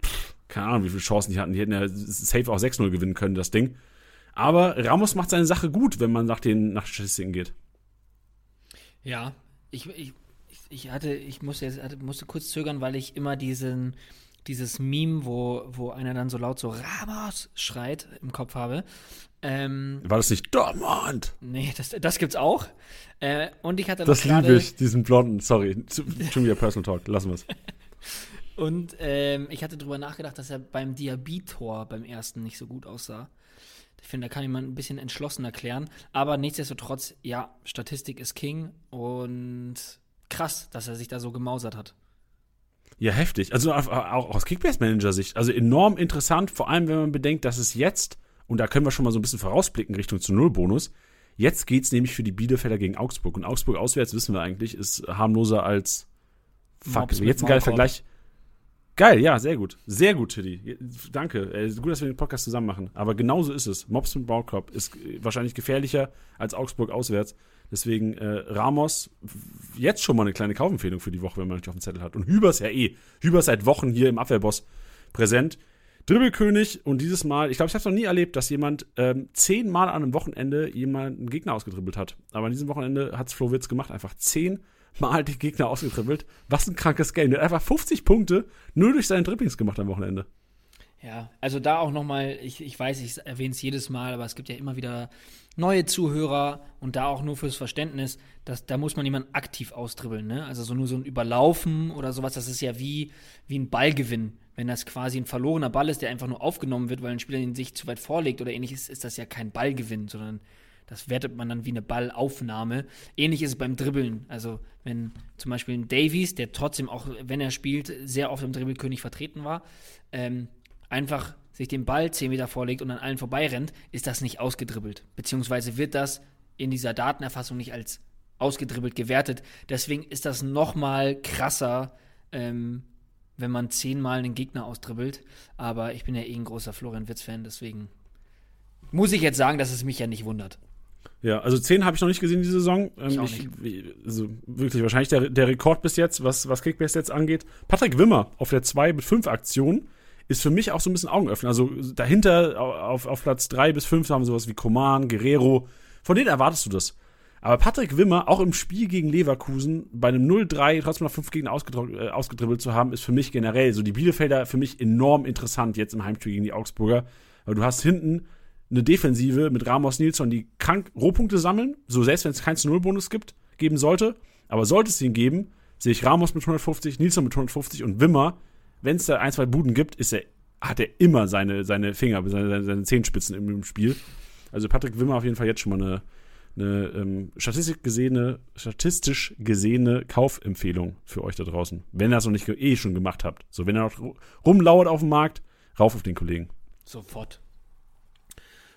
pff, keine Ahnung, wie viele Chancen die hatten, die hätten ja safe auch 6-0 gewinnen können, das Ding. Aber Ramos macht seine Sache gut, wenn man nach den nach Statistiken geht. Ja, ich, ich, ich hatte, ich musste jetzt hatte, musste kurz zögern, weil ich immer diesen, dieses Meme, wo, wo einer dann so laut so Ramos schreit, im Kopf habe. Ähm, War das nicht Dortmund? nee, das, das gibt's auch. Äh, und ich hatte Das liebe ich, diesen blonden, sorry, schon wieder Personal Talk, lassen wir es. Und ähm, ich hatte drüber nachgedacht, dass er beim Diaby-Tor beim ersten nicht so gut aussah. Ich finde, da kann jemand ein bisschen entschlossen erklären. Aber nichtsdestotrotz, ja, Statistik ist King und krass, dass er sich da so gemausert hat. Ja, heftig. Also auch aus Kickbase-Manager-Sicht. Also enorm interessant, vor allem wenn man bedenkt, dass es jetzt, und da können wir schon mal so ein bisschen vorausblicken Richtung zu Null-Bonus, jetzt geht's nämlich für die Bielefelder gegen Augsburg. Und Augsburg auswärts, wissen wir eigentlich, ist harmloser als Fuck. Jetzt ein geiler. Vergleich. Geil, ja, sehr gut. Sehr gut, Tiddy. Danke. Äh, gut, dass wir den Podcast zusammen machen. Aber genauso ist es. Mops mit Maulkorb ist wahrscheinlich gefährlicher als Augsburg auswärts. Deswegen äh, Ramos jetzt schon mal eine kleine Kaufempfehlung für die Woche, wenn man nicht auf dem Zettel hat. Und Hübers ja eh. Hübers seit Wochen hier im Abwehrboss präsent. Dribbelkönig und dieses Mal, ich glaube, ich habe es noch nie erlebt, dass jemand ähm, zehnmal an einem Wochenende jemanden Gegner ausgedribbelt hat. Aber an diesem Wochenende hat es Flo Witz gemacht, einfach zehnmal die Gegner ausgedribbelt. Was ein krankes Game. Der hat einfach 50 Punkte nur durch seine Dribblings gemacht am Wochenende. Ja, also da auch nochmal, ich, ich weiß, ich erwähne es jedes Mal, aber es gibt ja immer wieder neue Zuhörer und da auch nur fürs Verständnis, dass, da muss man jemanden aktiv austribbeln, ne? Also so nur so ein Überlaufen oder sowas, das ist ja wie, wie ein Ballgewinn. Wenn das quasi ein verlorener Ball ist, der einfach nur aufgenommen wird, weil ein Spieler den sich zu weit vorlegt oder ähnliches, ist das ja kein Ballgewinn, sondern das wertet man dann wie eine Ballaufnahme. Ähnlich ist es beim Dribbeln. Also, wenn zum Beispiel ein Davies, der trotzdem auch, wenn er spielt, sehr oft im Dribbelkönig vertreten war, ähm, einfach sich den Ball 10 Meter vorlegt und an allen vorbeirennt, ist das nicht ausgedribbelt. Beziehungsweise wird das in dieser Datenerfassung nicht als ausgedribbelt gewertet. Deswegen ist das noch mal krasser, ähm, wenn man zehnmal einen Gegner ausdribbelt. Aber ich bin ja eh ein großer Florian Witz-Fan, deswegen muss ich jetzt sagen, dass es mich ja nicht wundert. Ja, also 10 habe ich noch nicht gesehen diese Saison. Ähm, Ich auch ich, also wirklich wahrscheinlich der, der Rekord bis jetzt, was, was Kickbase jetzt angeht. Patrick Wimmer auf der 2 mit 5 Aktionen ist für mich auch so ein bisschen Augenöffner. Also dahinter auf, auf Platz 3 bis 5 haben wir sowas wie Coman, Guerrero. Von denen erwartest du das. Aber Patrick Wimmer, auch im Spiel gegen Leverkusen, bei einem 0-3 trotzdem noch fünf Gegner ausgedr- äh, ausgedribbelt zu haben, ist für mich generell so die Bielefelder für mich enorm interessant jetzt im Heimspiel gegen die Augsburger. Weil du hast hinten eine Defensive mit Ramos Nilsson, die krank Rohpunkte sammeln, so selbst wenn es keinen zu Null-Bonus gibt, geben sollte. Aber sollte es ihn geben, sehe ich Ramos mit 150, Nilsson mit 150 und Wimmer, wenn es da ein, zwei Buden gibt, ist er, hat er immer seine, seine Finger, seine, seine, Zehenspitzen im, im Spiel. Also Patrick Wimmer auf jeden Fall jetzt schon mal eine, eine ähm, Statistik gesehene, statistisch gesehene Kaufempfehlung für euch da draußen. Wenn ihr das noch nicht eh schon gemacht habt. So, wenn er noch ru- rumlauert auf dem Markt, rauf auf den Kollegen. Sofort.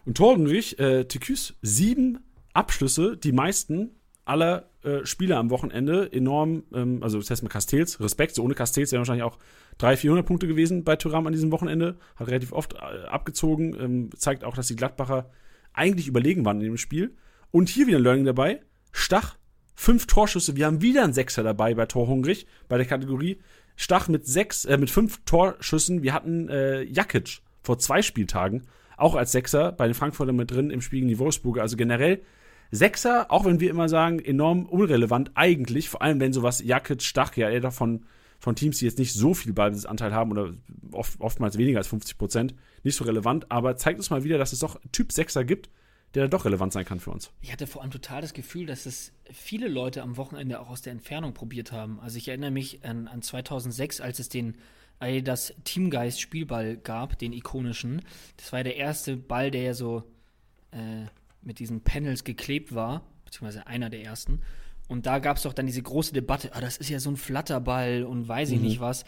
Und Torgenrich, äh, Tiküs, sieben Abschlüsse, die meisten aller äh, Spieler am Wochenende. Enorm, ähm, also das heißt mit Castells, Respekt, so ohne Castells wären wahrscheinlich auch 300, 400 Punkte gewesen bei Thuram an diesem Wochenende. Hat relativ oft äh, abgezogen, ähm, zeigt auch, dass die Gladbacher eigentlich überlegen waren in dem Spiel. Und hier wieder ein Learning dabei. Stach, fünf Torschüsse. Wir haben wieder einen Sechser dabei bei Torhungrig, bei der Kategorie. Stach mit sechs, äh, mit fünf Torschüssen. Wir hatten äh, Jakic vor zwei Spieltagen, auch als Sechser, bei den Frankfurter mit drin im Spiel gegen die Wolfsburger. Also generell Sechser, auch wenn wir immer sagen, enorm unrelevant eigentlich, vor allem wenn sowas Jakic, Stach, ja eher davon von Teams, die jetzt nicht so viel Ballbesitzanteil haben oder oft, oftmals weniger als 50 Prozent, nicht so relevant, aber zeigt uns mal wieder, dass es doch Typ Sechser gibt, der doch relevant sein kann für uns. Ich hatte vor allem total das Gefühl, dass es viele Leute am Wochenende auch aus der Entfernung probiert haben. Also ich erinnere mich an, an 2006, als es den das Teamgeist Spielball gab, den ikonischen. Das war ja der erste Ball, der ja so äh, mit diesen Panels geklebt war, beziehungsweise einer der ersten. Und da gab es doch dann diese große Debatte, ah, das ist ja so ein Flatterball und weiß ich nicht was.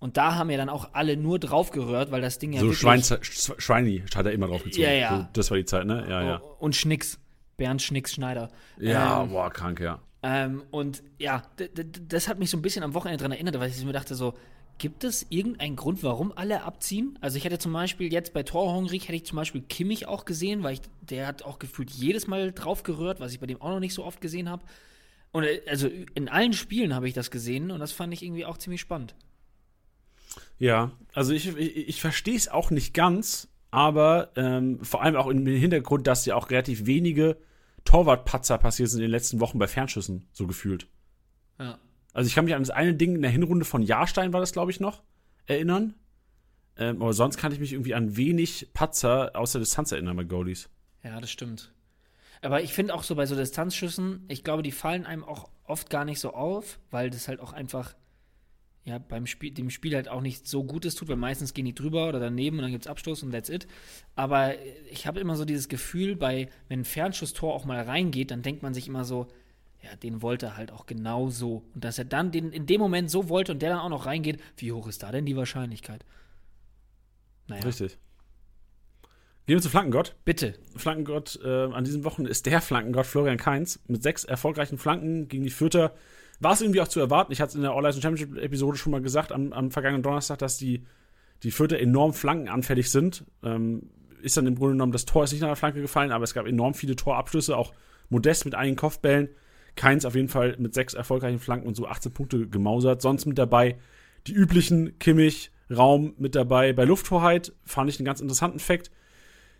Und da haben ja dann auch alle nur drauf gerührt, weil das Ding ja so Sch- Schweini hat er immer drauf gezogen. Ja, ja. So, das war die Zeit, ne? Ja, ja. Und Schnicks. Bernd Schnicks Schneider. Ja, Ähm, boah, krank, ja. Ähm, und ja, das hat mich so ein bisschen am Wochenende daran erinnert, weil ich mir dachte so, gibt es irgendeinen Grund, warum alle abziehen? Also ich hätte zum Beispiel jetzt bei Torhungrig hätte ich zum Beispiel Kimmich auch gesehen, weil ich, der hat auch gefühlt jedes Mal drauf gerührt, was ich bei dem auch noch nicht so oft gesehen habe. Und äh, also in allen Spielen habe ich das gesehen und das fand ich irgendwie auch ziemlich spannend. Ja, also ich, ich, ich verstehe es auch nicht ganz, aber ähm, vor allem auch im Hintergrund, dass ja auch relativ wenige Torwartpatzer passiert sind in den letzten Wochen bei Fernschüssen, so gefühlt. Ja. Also ich kann mich an das eine Ding in der Hinrunde von Jahrstein war das, glaube ich, noch, erinnern. Ähm, aber sonst kann ich mich irgendwie an wenig Patzer aus der Distanz erinnern bei Goalies. Ja, das stimmt. Aber ich finde auch so bei so Distanzschüssen, ich glaube, die fallen einem auch oft gar nicht so auf, weil das halt auch einfach ja, beim Spiel, dem Spiel halt auch nicht so Gutes tut, weil meistens gehen die drüber oder daneben und dann gibt es Abstoß und that's it. Aber ich habe immer so dieses Gefühl, bei, wenn ein Fernschusstor auch mal reingeht, dann denkt man sich immer so, ja, den wollte er halt auch genau so. Und dass er dann den in dem Moment so wollte und der dann auch noch reingeht, wie hoch ist da denn die Wahrscheinlichkeit? Naja, Richtig. Gehen wir zu Flankengott. bitte. Flankengott äh, an diesem Wochenende ist der Flankengott Florian Kainz mit sechs erfolgreichen Flanken gegen die Fürther. War es irgendwie auch zu erwarten. Ich hatte es in der All-Leistung Championship-Episode schon mal gesagt, am, am vergangenen Donnerstag, dass die, die Fürther enorm flankenanfällig sind. Ähm, ist dann im Grunde genommen, das Tor ist nicht nach der Flanke gefallen, aber es gab enorm viele Torabschlüsse, auch modest mit einigen Kopfbällen. Keins auf jeden Fall mit sechs erfolgreichen Flanken und so 18 Punkte gemausert. Sonst mit dabei die üblichen Kimmich, Raum mit dabei. Bei Lufthoheit fand ich einen ganz interessanten Fakt.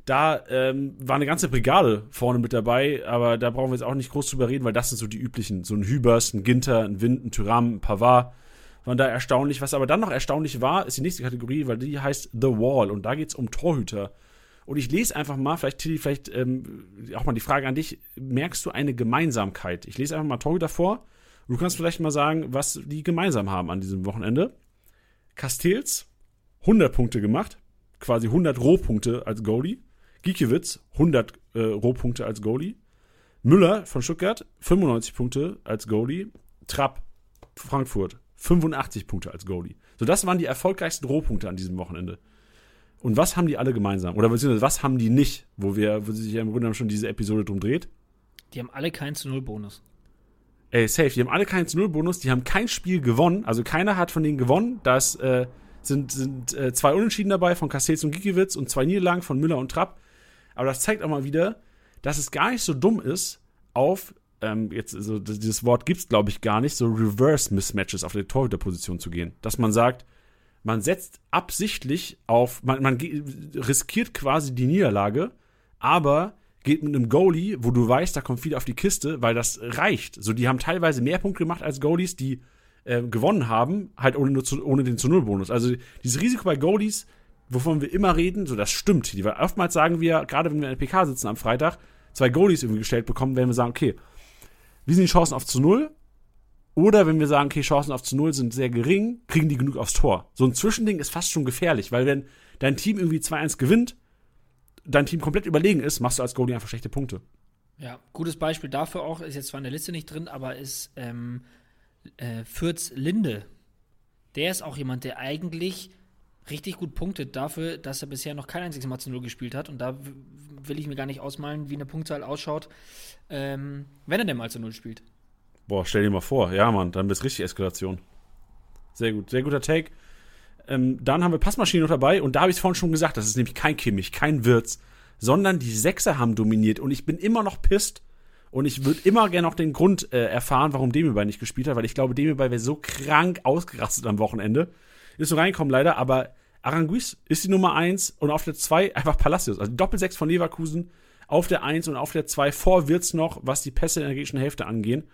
Da ähm, war eine ganze Brigade vorne mit dabei, aber da brauchen wir jetzt auch nicht groß drüber reden, weil das sind so die üblichen. So ein Hübers, ein Ginter, ein Wind, ein Tyram, ein Pavard. Waren da erstaunlich. Was aber dann noch erstaunlich war, ist die nächste Kategorie, weil die heißt The Wall und da geht es um Torhüter. Und ich lese einfach mal, vielleicht, Tilly, vielleicht ähm, auch mal die Frage an dich: Merkst du eine Gemeinsamkeit? Ich lese einfach mal Torhüter vor. Du kannst vielleicht mal sagen, was die gemeinsam haben an diesem Wochenende. Castells 100 Punkte gemacht, quasi 100 Rohpunkte als Goalie. Gikiewicz 100 äh, Rohpunkte als Goalie. Müller von Stuttgart 95 Punkte als Goalie. Trapp Frankfurt 85 Punkte als Goalie. So, das waren die erfolgreichsten Rohpunkte an diesem Wochenende. Und was haben die alle gemeinsam? Oder beziehungsweise was haben die nicht, wo wir, wo sich ja im Grunde genommen schon diese Episode drum dreht? Die haben alle keinen zu Null Bonus. Ey, safe, die haben alle keinen zu Null Bonus, die haben kein Spiel gewonnen, also keiner hat von denen gewonnen. Da ist, äh, sind, sind äh, zwei Unentschieden dabei von Castells und Gikiewicz und zwei Niederlagen von Müller und Trapp. Aber das zeigt auch mal wieder, dass es gar nicht so dumm ist, auf, ähm, jetzt, also das- dieses Wort gibt's glaube ich gar nicht, so Reverse-Mismatches auf der Torhüterposition zu gehen. Dass man sagt, man setzt absichtlich auf, man, man riskiert quasi die Niederlage, aber geht mit einem Goalie, wo du weißt, da kommt viel auf die Kiste, weil das reicht. So, die haben teilweise mehr Punkte gemacht als Goalies, die äh, gewonnen haben, halt ohne, zu, ohne den zu Null Bonus. Also dieses Risiko bei Goalies, wovon wir immer reden, so das stimmt. Die, oftmals sagen wir, gerade wenn wir in der PK sitzen am Freitag, zwei Goalies irgendwie gestellt bekommen, werden wir sagen, okay, wie sind die Chancen auf zu Null? Oder wenn wir sagen, okay, Chancen auf zu Null sind sehr gering, kriegen die genug aufs Tor. So ein Zwischending ist fast schon gefährlich, weil wenn dein Team irgendwie 2-1 gewinnt, dein Team komplett überlegen ist, machst du als Goalie einfach schlechte Punkte. Ja, gutes Beispiel dafür auch, ist jetzt zwar in der Liste nicht drin, aber ist ähm, äh, Fürz Linde. Der ist auch jemand, der eigentlich richtig gut punktet dafür, dass er bisher noch kein einziges Mal zu Null gespielt hat. Und da will ich mir gar nicht ausmalen, wie eine Punktzahl ausschaut, ähm, wenn er denn mal zu Null spielt. Boah, stell dir mal vor. Ja, Mann, dann wird's richtig Eskalation. Sehr gut, sehr guter Take. Ähm, dann haben wir Passmaschine noch dabei und da habe ich es vorhin schon gesagt, das ist nämlich kein Kimmich, kein Wirtz, sondern die Sechser haben dominiert und ich bin immer noch pisst und ich würde immer gerne noch den Grund äh, erfahren, warum Demirbay nicht gespielt hat, weil ich glaube, Demirbay wäre so krank ausgerastet am Wochenende. Ist so reingekommen leider, aber Aranguiz ist die Nummer 1 und auf der 2 einfach Palacios. Also Doppelsechs von Leverkusen auf der 1 und auf der 2 vor Wirtz noch, was die Pässe in der gegnerischen Hälfte angehen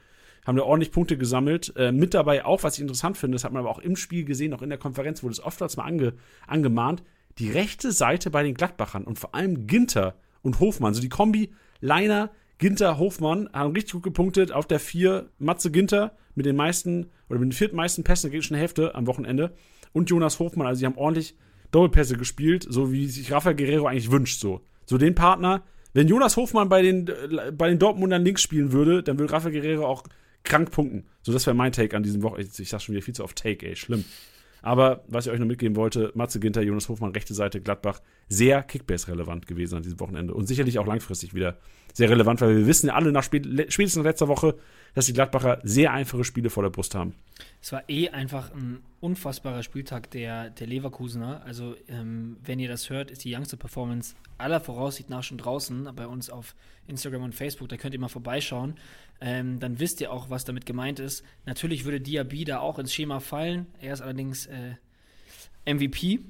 haben da ordentlich Punkte gesammelt. Äh, mit dabei auch, was ich interessant finde, das hat man aber auch im Spiel gesehen, auch in der Konferenz wurde es oftmals mal ange, angemahnt, die rechte Seite bei den Gladbachern und vor allem Ginter und Hofmann, so die Kombi Leiner, Ginter, Hofmann haben richtig gut gepunktet auf der 4 Matze Ginter mit den meisten oder mit den viertmeisten Pässen der gegnerischen Hälfte am Wochenende und Jonas Hofmann, also sie haben ordentlich Doppelpässe gespielt, so wie sich Rafael Guerrero eigentlich wünscht, so. So den Partner, wenn Jonas Hofmann bei den, äh, bei den Dortmundern links spielen würde, dann würde Rafael Guerrero auch krank punkten. So, das wäre mein Take an diesem Wochenende. Ich sag schon wieder viel zu oft Take, ey, schlimm. Aber was ich euch noch mitgeben wollte, Matze Ginter, Jonas Hofmann, rechte Seite, Gladbach, sehr Kickbase-relevant gewesen an diesem Wochenende und sicherlich auch langfristig wieder sehr relevant, weil wir wissen ja alle nach spätestens letzter Woche, dass die Gladbacher sehr einfache Spiele vor der Brust haben. Es war eh einfach ein unfassbarer Spieltag der, der Leverkusener. Also, ähm, wenn ihr das hört, ist die Youngster Performance aller Voraussicht nach schon draußen bei uns auf Instagram und Facebook. Da könnt ihr mal vorbeischauen. Ähm, dann wisst ihr auch, was damit gemeint ist. Natürlich würde Diaby da auch ins Schema fallen. Er ist allerdings äh, MVP.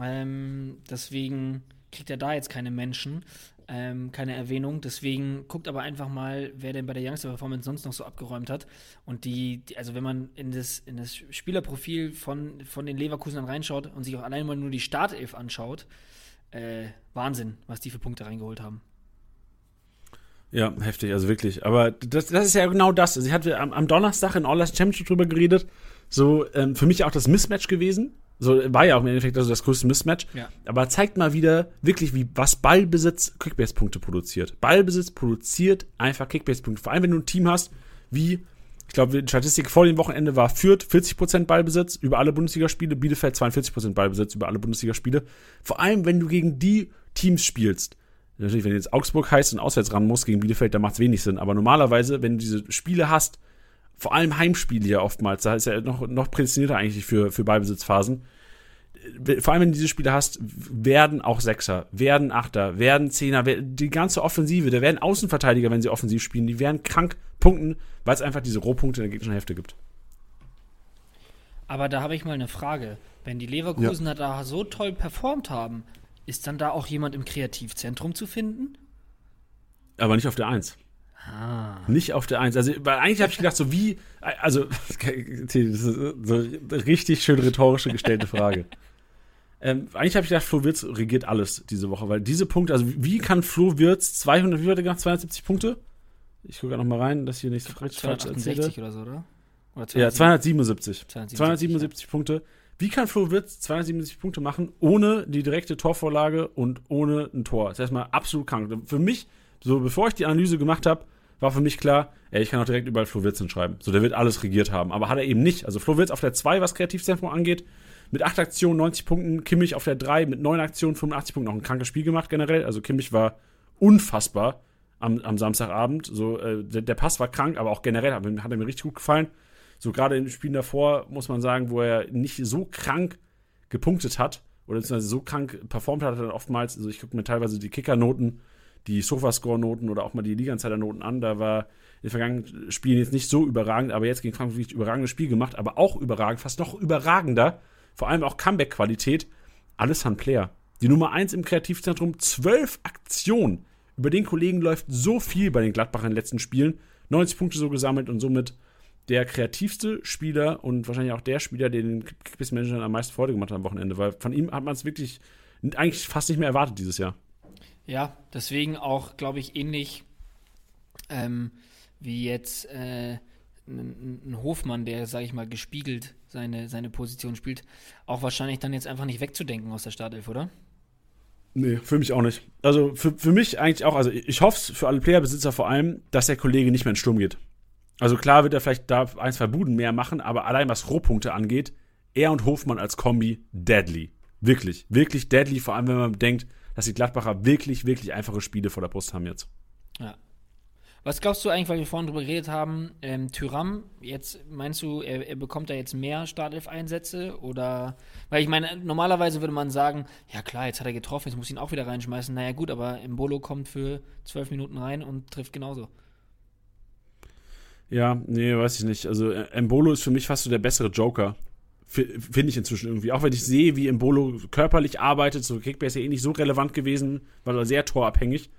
Ähm, deswegen kriegt er da jetzt keine Menschen ähm, keine Erwähnung. Deswegen guckt aber einfach mal, wer denn bei der Youngster Performance sonst noch so abgeräumt hat. Und die, die also wenn man in das, in das Spielerprofil von, von den Leverkusenern reinschaut und sich auch allein mal nur die Startelf anschaut, äh, Wahnsinn, was die für Punkte reingeholt haben. Ja, heftig, also wirklich. Aber das, das ist ja genau das. Also ich hatte am, am Donnerstag in All Last Championship drüber geredet. So, ähm, für mich auch das Mismatch gewesen so war ja auch im Endeffekt also das größte Mismatch. Ja. Aber zeigt mal wieder wirklich, wie was Ballbesitz Kickbase-Punkte produziert. Ballbesitz produziert einfach Kickbase-Punkte. Vor allem, wenn du ein Team hast, wie, ich glaube, die Statistik vor dem Wochenende war Fürth 40% Ballbesitz über alle Bundesligaspiele, Bielefeld 42% Ballbesitz über alle Bundesligaspiele. Vor allem, wenn du gegen die Teams spielst. Natürlich, wenn jetzt Augsburg heißt und auswärts ran muss gegen Bielefeld, da macht es wenig Sinn. Aber normalerweise, wenn du diese Spiele hast, vor allem Heimspiele ja oftmals, da ist ja noch, noch prädestinierter eigentlich für, für Ballbesitzphasen. Vor allem, wenn du diese Spiele hast, werden auch Sechser, werden Achter, werden Zehner, die ganze Offensive, da werden Außenverteidiger, wenn sie offensiv spielen, die werden krank punkten, weil es einfach diese Rohpunkte in der gegnerischen Hälfte gibt. Aber da habe ich mal eine Frage. Wenn die Leverkusener ja. da so toll performt haben, ist dann da auch jemand im Kreativzentrum zu finden? Aber nicht auf der Eins. Ah. Nicht auf der Eins. Also, weil eigentlich habe ich gedacht, so wie, also, das ist so eine richtig schön rhetorische gestellte Frage. ähm, eigentlich habe ich gedacht, Flo Wirtz regiert alles diese Woche, weil diese Punkte, also wie kann Flo Wirtz 200, wie hat er gemacht, 270 Punkte? Ich gucke noch mal rein, dass hier nichts falsch erzähle. oder so, oder? oder 277? ja, 277. 277, 277 ja. Punkte. Wie kann Flo Wirtz 277 Punkte machen, ohne die direkte Torvorlage und ohne ein Tor? Das ist erstmal absolut krank. Für mich, so bevor ich die Analyse gemacht habe, war für mich klar, ey, ich kann auch direkt überall Flo Wirtz hinschreiben. So, der wird alles regiert haben. Aber hat er eben nicht. Also Flo Wirtz auf der 2, was Kreativzentrum angeht, mit 8 Aktionen 90 Punkten, Kimmich auf der 3 mit 9 Aktionen 85 Punkten, auch ein krankes Spiel gemacht generell. Also Kimmich war unfassbar am, am Samstagabend. So, äh, der, der, Pass war krank, aber auch generell hat, hat er mir richtig gut gefallen. So gerade in den Spielen davor muss man sagen, wo er nicht so krank gepunktet hat oder beziehungsweise so krank performt hat, hat er oftmals, also ich gucke mir teilweise die Kickernoten die Sofascore-Noten oder auch mal die Liganzeiger-Noten an. Da war in den vergangenen Spielen jetzt nicht so überragend, aber jetzt gegen Frankfurt wirklich überragendes Spiel gemacht, aber auch überragend, fast noch überragender. Vor allem auch Comeback-Qualität. Alles Handplayer. Die Nummer 1 im Kreativzentrum, zwölf Aktionen. Über den Kollegen läuft so viel bei den Gladbachern in den letzten Spielen. 90 Punkte so gesammelt und somit der kreativste Spieler und wahrscheinlich auch der Spieler, der den Kickbiss-Managern am meisten Freude gemacht hat am Wochenende, weil von ihm hat man es wirklich eigentlich fast nicht mehr erwartet dieses Jahr. Ja, deswegen auch, glaube ich, ähnlich ähm, wie jetzt äh, ein, Hofmann, der, sage ich mal, gespiegelt seine, seine Position spielt, auch wahrscheinlich dann jetzt einfach nicht wegzudenken aus der Startelf, oder? Nee, für mich auch nicht. Also für, für mich eigentlich auch, also ich hoffe es für alle Playerbesitzer vor allem, dass der Kollege nicht mehr in Sturm geht. Also klar wird er vielleicht da ein, zwei Buden mehr machen, aber allein was Rohpunkte angeht, er und Hofmann als Kombi deadly. Wirklich, wirklich deadly, vor allem wenn man bedenkt, dass die Gladbacher wirklich, wirklich einfache Spiele vor der Brust haben jetzt. Ja. Was glaubst du eigentlich, weil wir vorhin drüber geredet haben, ähm, Tyram, jetzt meinst du, er, er bekommt da jetzt mehr Startelf-Einsätze oder, weil ich meine, normalerweise würde man sagen, ja klar, jetzt hat er getroffen, jetzt muss ich ihn auch wieder reinschmeißen. Naja gut, aber Mbolo kommt für zwölf Minuten rein und trifft genauso. Ja, nee, weiß ich nicht. Also Mbolo ist für mich fast so der bessere Joker. Finde ich inzwischen irgendwie. Auch wenn ich sehe, wie Embolo körperlich arbeitet, so Kickbase ja eh nicht so relevant gewesen, weil er sehr torabhängig.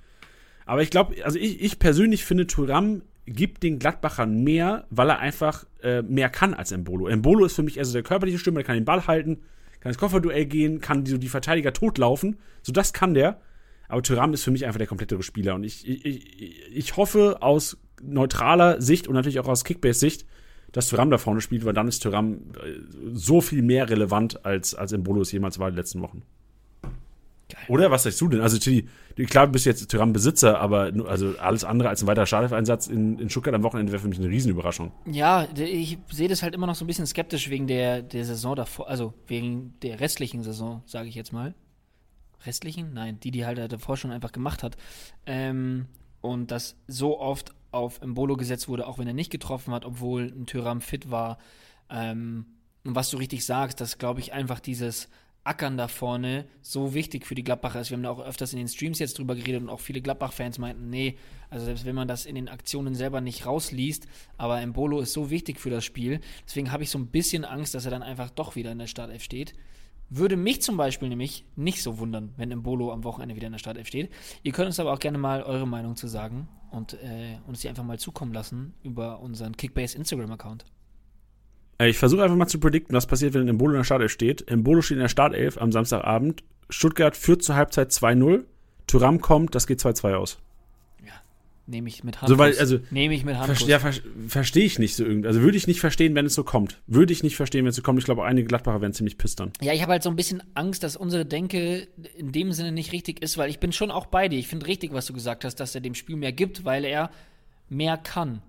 Aber ich glaube, also ich, ich persönlich finde, Turam gibt den Gladbachern mehr, weil er einfach äh, mehr kann als Embolo. Embolo ist für mich also der körperliche Stürmer, der kann den Ball halten, kann ins Kofferduell gehen, kann die, die Verteidiger totlaufen. So, das kann der. Aber Thuram ist für mich einfach der komplettere Spieler. Und ich, ich, ich hoffe aus neutraler Sicht und natürlich auch aus Kickbase-Sicht, dass Thuram da vorne spielt, weil dann ist Thuram äh, so viel mehr relevant, als, als Embolo es jemals war in den letzten Wochen. Geil. Oder was sagst du denn? Also, Tilly, klar, du bist jetzt Tyrann-Besitzer, aber also alles andere als ein weiterer Startelf-Einsatz in, in Stuttgart am Wochenende wäre für mich eine Riesenüberraschung. Ja, ich sehe das halt immer noch so ein bisschen skeptisch wegen der, der Saison davor, also wegen der restlichen Saison, sage ich jetzt mal. Restlichen? Nein, die, die halt davor schon einfach gemacht hat. Ähm, und das so oft auf Embolo gesetzt wurde, auch wenn er nicht getroffen hat, obwohl ein Tyram fit war. Ähm, und was du richtig sagst, dass, glaube ich, einfach dieses Ackern da vorne so wichtig für die Gladbacher ist. Wir haben da auch öfters in den Streams jetzt drüber geredet und auch viele Gladbach-Fans meinten, nee, also selbst wenn man das in den Aktionen selber nicht rausliest, aber Embolo ist so wichtig für das Spiel. Deswegen habe ich so ein bisschen Angst, dass er dann einfach doch wieder in der Startelf steht. Würde mich zum Beispiel nämlich nicht so wundern, wenn Embolo am Wochenende wieder in der Startelf steht. Ihr könnt uns aber auch gerne mal eure Meinung zu sagen und äh, uns die einfach mal zukommen lassen über unseren Kickbase Instagram-Account. Ich versuche einfach mal zu predikten, was passiert, wenn Embolo in der Startelf steht. Embolo steht in der Startelf am Samstagabend. Stuttgart führt zur Halbzeit 2-0. Turam kommt, das geht 2-2 aus. Nehme ich mit Handkuss. So, weil, also, nehme ich mit Handkuss. ja, ver verstehe ich nicht so irgendwie. Also würde ich nicht verstehen, wenn es so kommt. Würde ich nicht verstehen, wenn es so kommt. Ich glaube, einige Gladbacher werden ziemlich pistern. Ja, ich habe halt so ein bisschen Angst, dass unsere Denke in dem Sinne nicht richtig ist, weil ich bin schon auch bei dir. Ich finde richtig, was du gesagt hast, dass er dem Spiel mehr gibt, weil er mehr kann.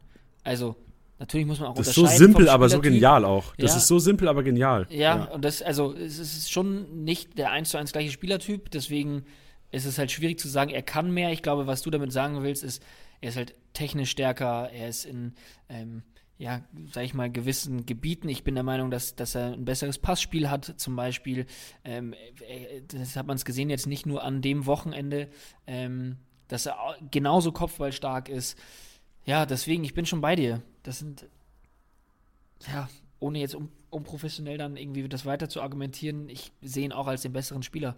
Also, Natürlich muss man auch Das ist so simpel, aber so genial auch. Das ja. ist so simpel, aber genial. Ja, ja, und das, also, es ist schon nicht der 1 zu 1 gleiche Spielertyp, deswegen ist es halt schwierig zu sagen, er kann mehr. Ich glaube, was du damit sagen willst, ist, er ist halt technisch stärker, er ist in, ähm, ja, sag ich mal, gewissen Gebieten. Ich bin der Meinung, dass, dass er ein besseres Passspiel hat, zum Beispiel. Ähm, äh, das hat man es gesehen jetzt nicht nur an dem Wochenende, ähm, dass er genauso kopfballstark ist. Ja, deswegen, ich bin schon bei dir. Das sind, ja, ohne jetzt um, unprofessionell dann irgendwie das weiter zu argumentieren, ich sehe ihn auch als den besseren Spieler.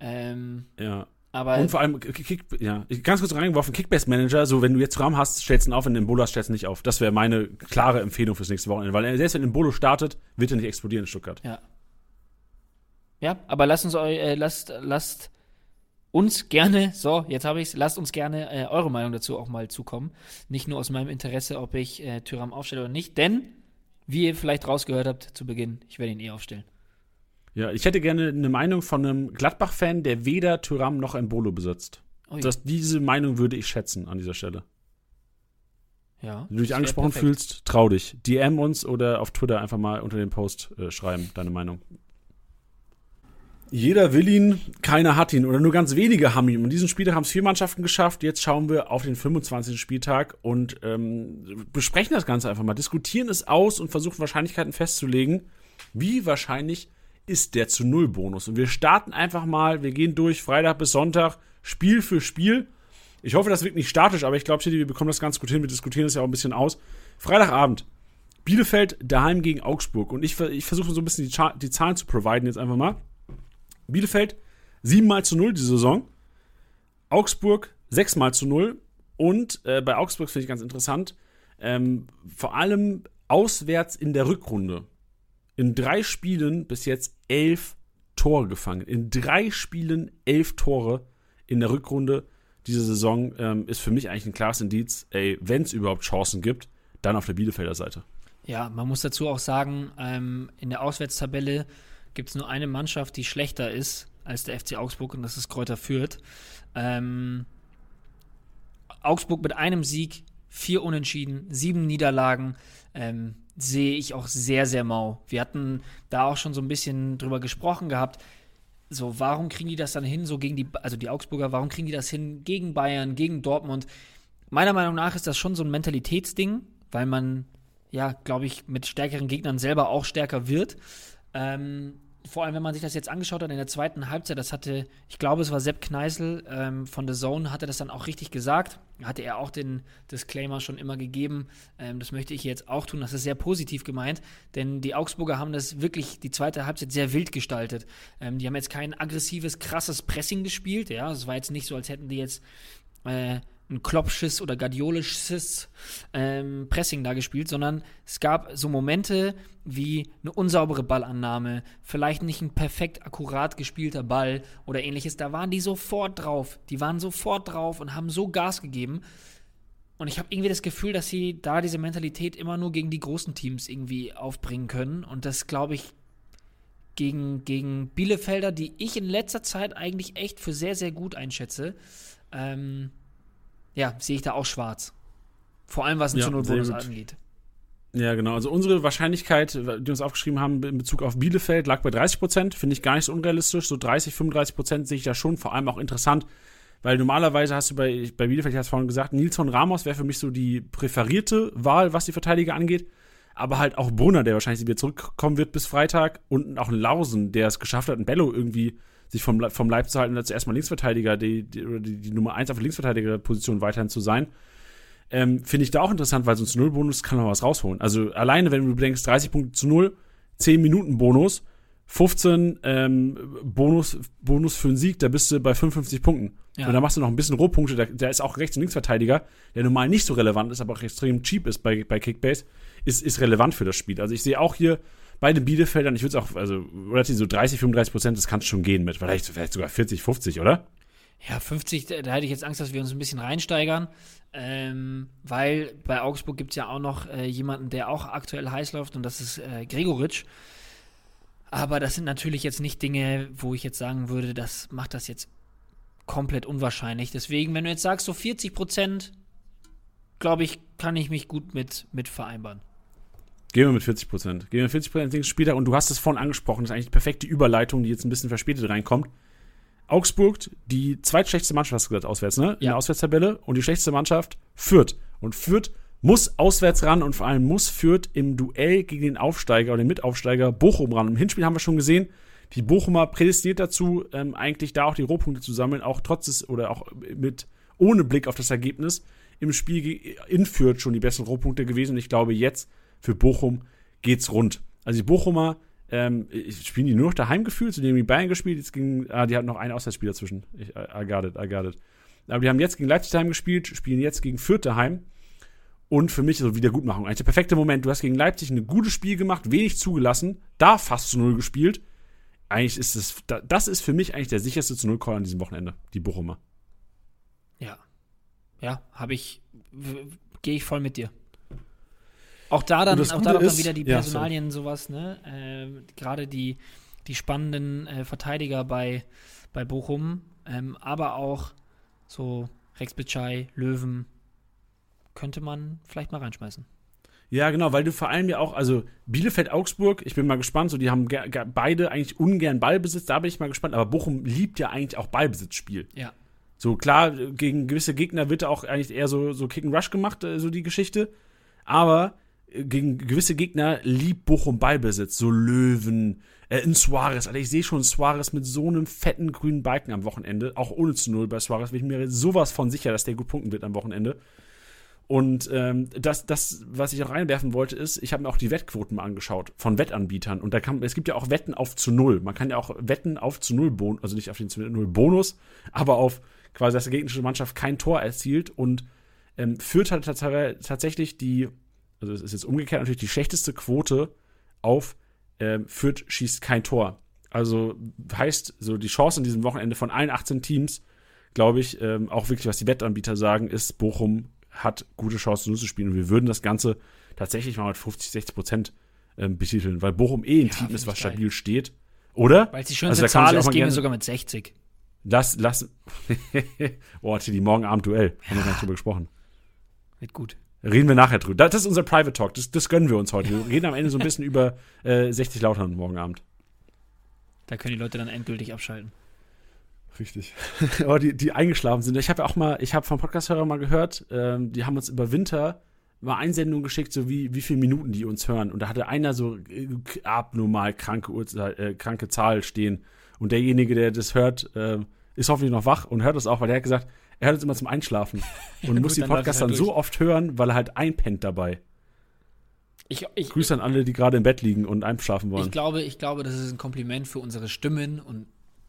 Ähm, ja. Aber und vor allem, Kick, ja, ganz kurz reingeworfen, Kickbase-Manager, so wenn du jetzt Raum hast, stellst du ihn auf, wenn du den Bolo hast, stellst du ihn nicht auf. Das wäre meine klare Empfehlung fürs nächste Wochenende, weil selbst wenn ein Bolo startet, wird er nicht explodieren in Stuttgart. Ja. Ja, aber lasst uns euch, äh, lasst, lasst uns gerne, so, jetzt habe ich es, lasst uns gerne äh, eure Meinung dazu auch mal zukommen. Nicht nur aus meinem Interesse, ob ich äh, Tyram aufstelle oder nicht, denn, wie ihr vielleicht rausgehört habt zu Beginn, ich werde ihn eh aufstellen. Ja, ich hätte gerne eine Meinung von einem Gladbach-Fan, der weder Tyram noch ein Bolo besitzt. Das, diese Meinung würde ich schätzen an dieser Stelle. Ja. Wenn du dich angesprochen fühlst, trau dich. DM uns oder auf Twitter einfach mal unter dem Post äh, schreiben, deine Meinung. Jeder will ihn, keiner hat ihn oder nur ganz wenige haben ihn. Und diesen Spieltag haben es vier Mannschaften geschafft. Jetzt schauen wir auf den 25. Spieltag und ähm, besprechen das Ganze einfach mal, diskutieren es aus und versuchen Wahrscheinlichkeiten festzulegen. Wie wahrscheinlich ist der zu Null Bonus? Und wir starten einfach mal, wir gehen durch Freitag bis Sonntag, Spiel für Spiel. Ich hoffe, das wirkt nicht statisch, aber ich glaube, wir bekommen das ganz gut hin. Wir diskutieren das ja auch ein bisschen aus. Freitagabend. Bielefeld daheim gegen Augsburg. Und ich, ich versuche so ein bisschen die, die Zahlen zu providen jetzt einfach mal. Bielefeld 7 mal zu 0 die Saison. Augsburg 6 mal zu 0. Und äh, bei Augsburg finde ich ganz interessant, ähm, vor allem auswärts in der Rückrunde. In drei Spielen bis jetzt elf Tore gefangen. In drei Spielen elf Tore in der Rückrunde diese Saison ähm, ist für mich eigentlich ein klares Indiz, ey, wenn es überhaupt Chancen gibt, dann auf der Bielefelder Seite. Ja, man muss dazu auch sagen, ähm, in der Auswärtstabelle gibt es nur eine Mannschaft, die schlechter ist als der FC Augsburg und das ist Kräuter Fürth. Ähm, Augsburg mit einem Sieg, vier Unentschieden, sieben Niederlagen. Ähm, sehe ich auch sehr, sehr mau. Wir hatten da auch schon so ein bisschen drüber gesprochen gehabt. So, warum kriegen die das dann hin, so gegen die, also die Augsburger, warum kriegen die das hin gegen Bayern, gegen Dortmund? Meiner Meinung nach ist das schon so ein Mentalitätsding, weil man, ja, glaube ich, mit stärkeren Gegnern selber auch stärker wird. Ähm, vor allem, wenn man sich das jetzt angeschaut hat in der zweiten Halbzeit, das hatte, ich glaube, es war Sepp Kneißl ähm, von The Zone, hatte das dann auch richtig gesagt. Hatte er auch den Disclaimer schon immer gegeben. Ähm, das möchte ich jetzt auch tun. Das ist sehr positiv gemeint, denn die Augsburger haben das wirklich die zweite Halbzeit sehr wild gestaltet. Ähm, die haben jetzt kein aggressives, krasses Pressing gespielt. Ja, es war jetzt nicht so, als hätten die jetzt äh, ein Kloppsches oder Guardiolisches ähm, Pressing da gespielt, sondern es gab so Momente wie eine unsaubere Ballannahme, vielleicht nicht ein perfekt akkurat gespielter Ball oder ähnliches. Da waren die sofort drauf. Die waren sofort drauf und haben so Gas gegeben. Und ich habe irgendwie das Gefühl, dass sie da diese Mentalität immer nur gegen die großen Teams irgendwie aufbringen können. Und das, glaube ich, gegen, gegen Bielefelder, die ich in letzter Zeit eigentlich echt für sehr, sehr gut einschätze, ähm, ja, sehe ich da auch schwarz. Vor allem, was ein Ja, zu Null sehr Bonus gut. angeht. Ja, genau. Also unsere Wahrscheinlichkeit, die wir uns aufgeschrieben haben in Bezug auf Bielefeld, lag bei 30 Prozent. Finde ich gar nicht so unrealistisch. So 30, 35 Prozent sehe ich da schon. Vor allem auch interessant, weil normalerweise hast du bei, bei Bielefeld, ich hatte es vorhin gesagt, Nils von Ramos wäre für mich so die präferierte Wahl, was die Verteidiger angeht. Aber halt auch Brunner, der wahrscheinlich wieder zurückkommen wird bis Freitag. Und auch Lausen, der es geschafft hat, ein Bello irgendwie sich vom, vom Leib zu halten, als erstmal Linksverteidiger, die, die, die, die Nummer 1 auf der Linksverteidigerposition weiterhin zu sein ähm, finde ich da auch interessant, weil so ein zu Null Bonus kann noch was rausholen. Also alleine, wenn du bedenkst, 30 Punkte zu Null, 10 Minuten Bonus, 15 ähm, Bonus, Bonus für einen Sieg, da bist du bei 55 Punkten. Ja. Und da machst du noch ein bisschen Rohpunkte, der, der ist auch Rechts- und Linksverteidiger, der normal nicht so relevant ist, aber auch extrem cheap ist bei, bei Kickbase, ist, ist relevant für das Spiel. Also ich sehe auch hier bei den Bielefeldern, ich würde es auch, also relativ so 30, 35 Prozent, das kann schon gehen mit, vielleicht, vielleicht sogar 40, 50, oder? Ja, 50, da, da hätte ich jetzt Angst, dass wir uns ein bisschen reinsteigern, ähm, weil bei Augsburg gibt es ja auch noch äh, jemanden, der auch aktuell heiß läuft und das ist äh, Gregoritsch. Aber das sind natürlich jetzt nicht Dinge, wo ich jetzt sagen würde, das macht das jetzt komplett unwahrscheinlich. Deswegen, wenn du jetzt sagst, so 40 Prozent, glaube ich, kann ich mich gut mit, mit vereinbaren. Gehen wir mit 40 Prozent. Gehen wir mit 40 Prozent Spieltag und du hast es vorhin angesprochen, das ist eigentlich die perfekte Überleitung, die jetzt ein bisschen verspätet reinkommt. Augsburg, die zweitschlechteste Mannschaft, hast du gesagt, auswärts, ne? In Ja. der Auswärtstabelle und die schlechteste Mannschaft, Fürth. Und Fürth muss auswärts ran und vor allem muss Fürth im Duell gegen den Aufsteiger oder den Mitaufsteiger Bochum ran. Im Hinspiel haben wir schon gesehen, die Bochumer prädestiniert dazu, ähm, eigentlich da auch die Rohpunkte zu sammeln, auch trotz des oder auch mit ohne Blick auf das Ergebnis im Spiel in Fürth schon die besten Rohpunkte gewesen. Und ich glaube, jetzt für Bochum geht's rund. Also die Bochumer ähm, spielen die nur noch daheim gefühlt, zu denen die Bayern gespielt, jetzt gegen, ah, die hatten noch einen Auswärtsspiel dazwischen. Ich, I, got it, I got it. Aber die haben jetzt gegen Leipzig daheim gespielt, spielen jetzt gegen Fürth daheim. Und für mich so Wiedergutmachung. Eigentlich der perfekte Moment. Du hast gegen Leipzig ein gutes Spiel gemacht, wenig zugelassen, da fast zu Null gespielt. Eigentlich ist es, da- das ist für mich eigentlich der sicherste zu Null Call an diesem Wochenende, die Bochumer. Ja. Ja, habe ich, gehe ich voll mit dir. Auch da dann, auch da dann ist- wieder die ja, Personalien, sowas, ne? Ähm, Gerade die, die spannenden äh, Verteidiger bei, bei Bochum, ähm, aber auch so Rex Bitschei, Löwen, könnte man vielleicht mal reinschmeißen. Ja, genau, weil du vor allem ja auch, also Bielefeld-Augsburg, ich bin mal gespannt, so die haben beide eigentlich ungern Ballbesitz, da bin ich mal gespannt, aber Bochum liebt ja eigentlich auch Ballbesitzspiel. Ja. So klar, gegen gewisse Gegner wird auch eigentlich eher so, so Kick and Rush gemacht, äh, so die Geschichte. Aber äh, gegen gewisse Gegner liebt Bochum Ballbesitz. So Löwen, äh, in Suarez. Alter, ich sehe schon Suarez mit so einem fetten grünen Balken am Wochenende. Auch ohne zu Null bei Suarez bin ich mir sowas von sicher, dass der gut punkten wird am Wochenende. Und ähm, das, das, was ich auch reinwerfen wollte, ist, ich habe mir auch die Wettquoten mal angeschaut von Wettanbietern. Und da kann, es gibt ja auch Wetten auf zu Null. Man kann ja auch Wetten auf zu Null Bonus, also nicht auf den zu Null Bonus, aber auf quasi, dass die gegnerische Mannschaft kein Tor erzielt. Und ähm, Fürth hat tats tatsächlich die, also es ist jetzt umgekehrt natürlich die schlechteste Quote auf ähm, Fürth schießt kein Tor. Also heißt, so die Chance in diesem Wochenende von allen 18 Teams, glaube ich, ähm, auch wirklich, was die Wettanbieter sagen, ist, Bochum hat gute Chancen, nur zu spielen. Und wir würden das Ganze tatsächlich mal mit 50, 60 Prozent ähm, betiteln, weil Bochum eh ein Ja, Team ist, was geil. stabil steht. Oder? Weil es die Also schönste man Zahl ist, gehen wir sogar mit 60. Lass, lass. oh, Tilly, morgen Abend Duell. Haben wir gar nicht drüber gesprochen. Wird gut. Reden wir nachher drüber. Das ist unser Private Talk. Das, das gönnen wir uns heute. Wir reden am Ende so ein bisschen über äh, 60 Lautern morgen Abend. Da können die Leute dann endgültig abschalten. Richtig. Aber die, die eingeschlafen sind. Ich habe ja auch mal, ich habe vom Podcast-Hörer mal gehört, ähm, die haben uns über Winter mal Einsendungen geschickt, so wie, wie viele Minuten die uns hören. Und da hatte einer so äh, abnormal kranke, äh, kranke Zahl stehen. Und derjenige, der das hört, äh, ist hoffentlich noch wach und hört das auch, weil der hat gesagt, er hört es immer zum Einschlafen. Und gut, muss die dann läuft Podcasts es halt dann so oft hören, weil er halt einpennt dabei. Ich, ich, Grüße an alle, die gerade im Bett liegen und einschlafen wollen. Ich glaube, ich glaube, das ist ein Kompliment für unsere Stimmen und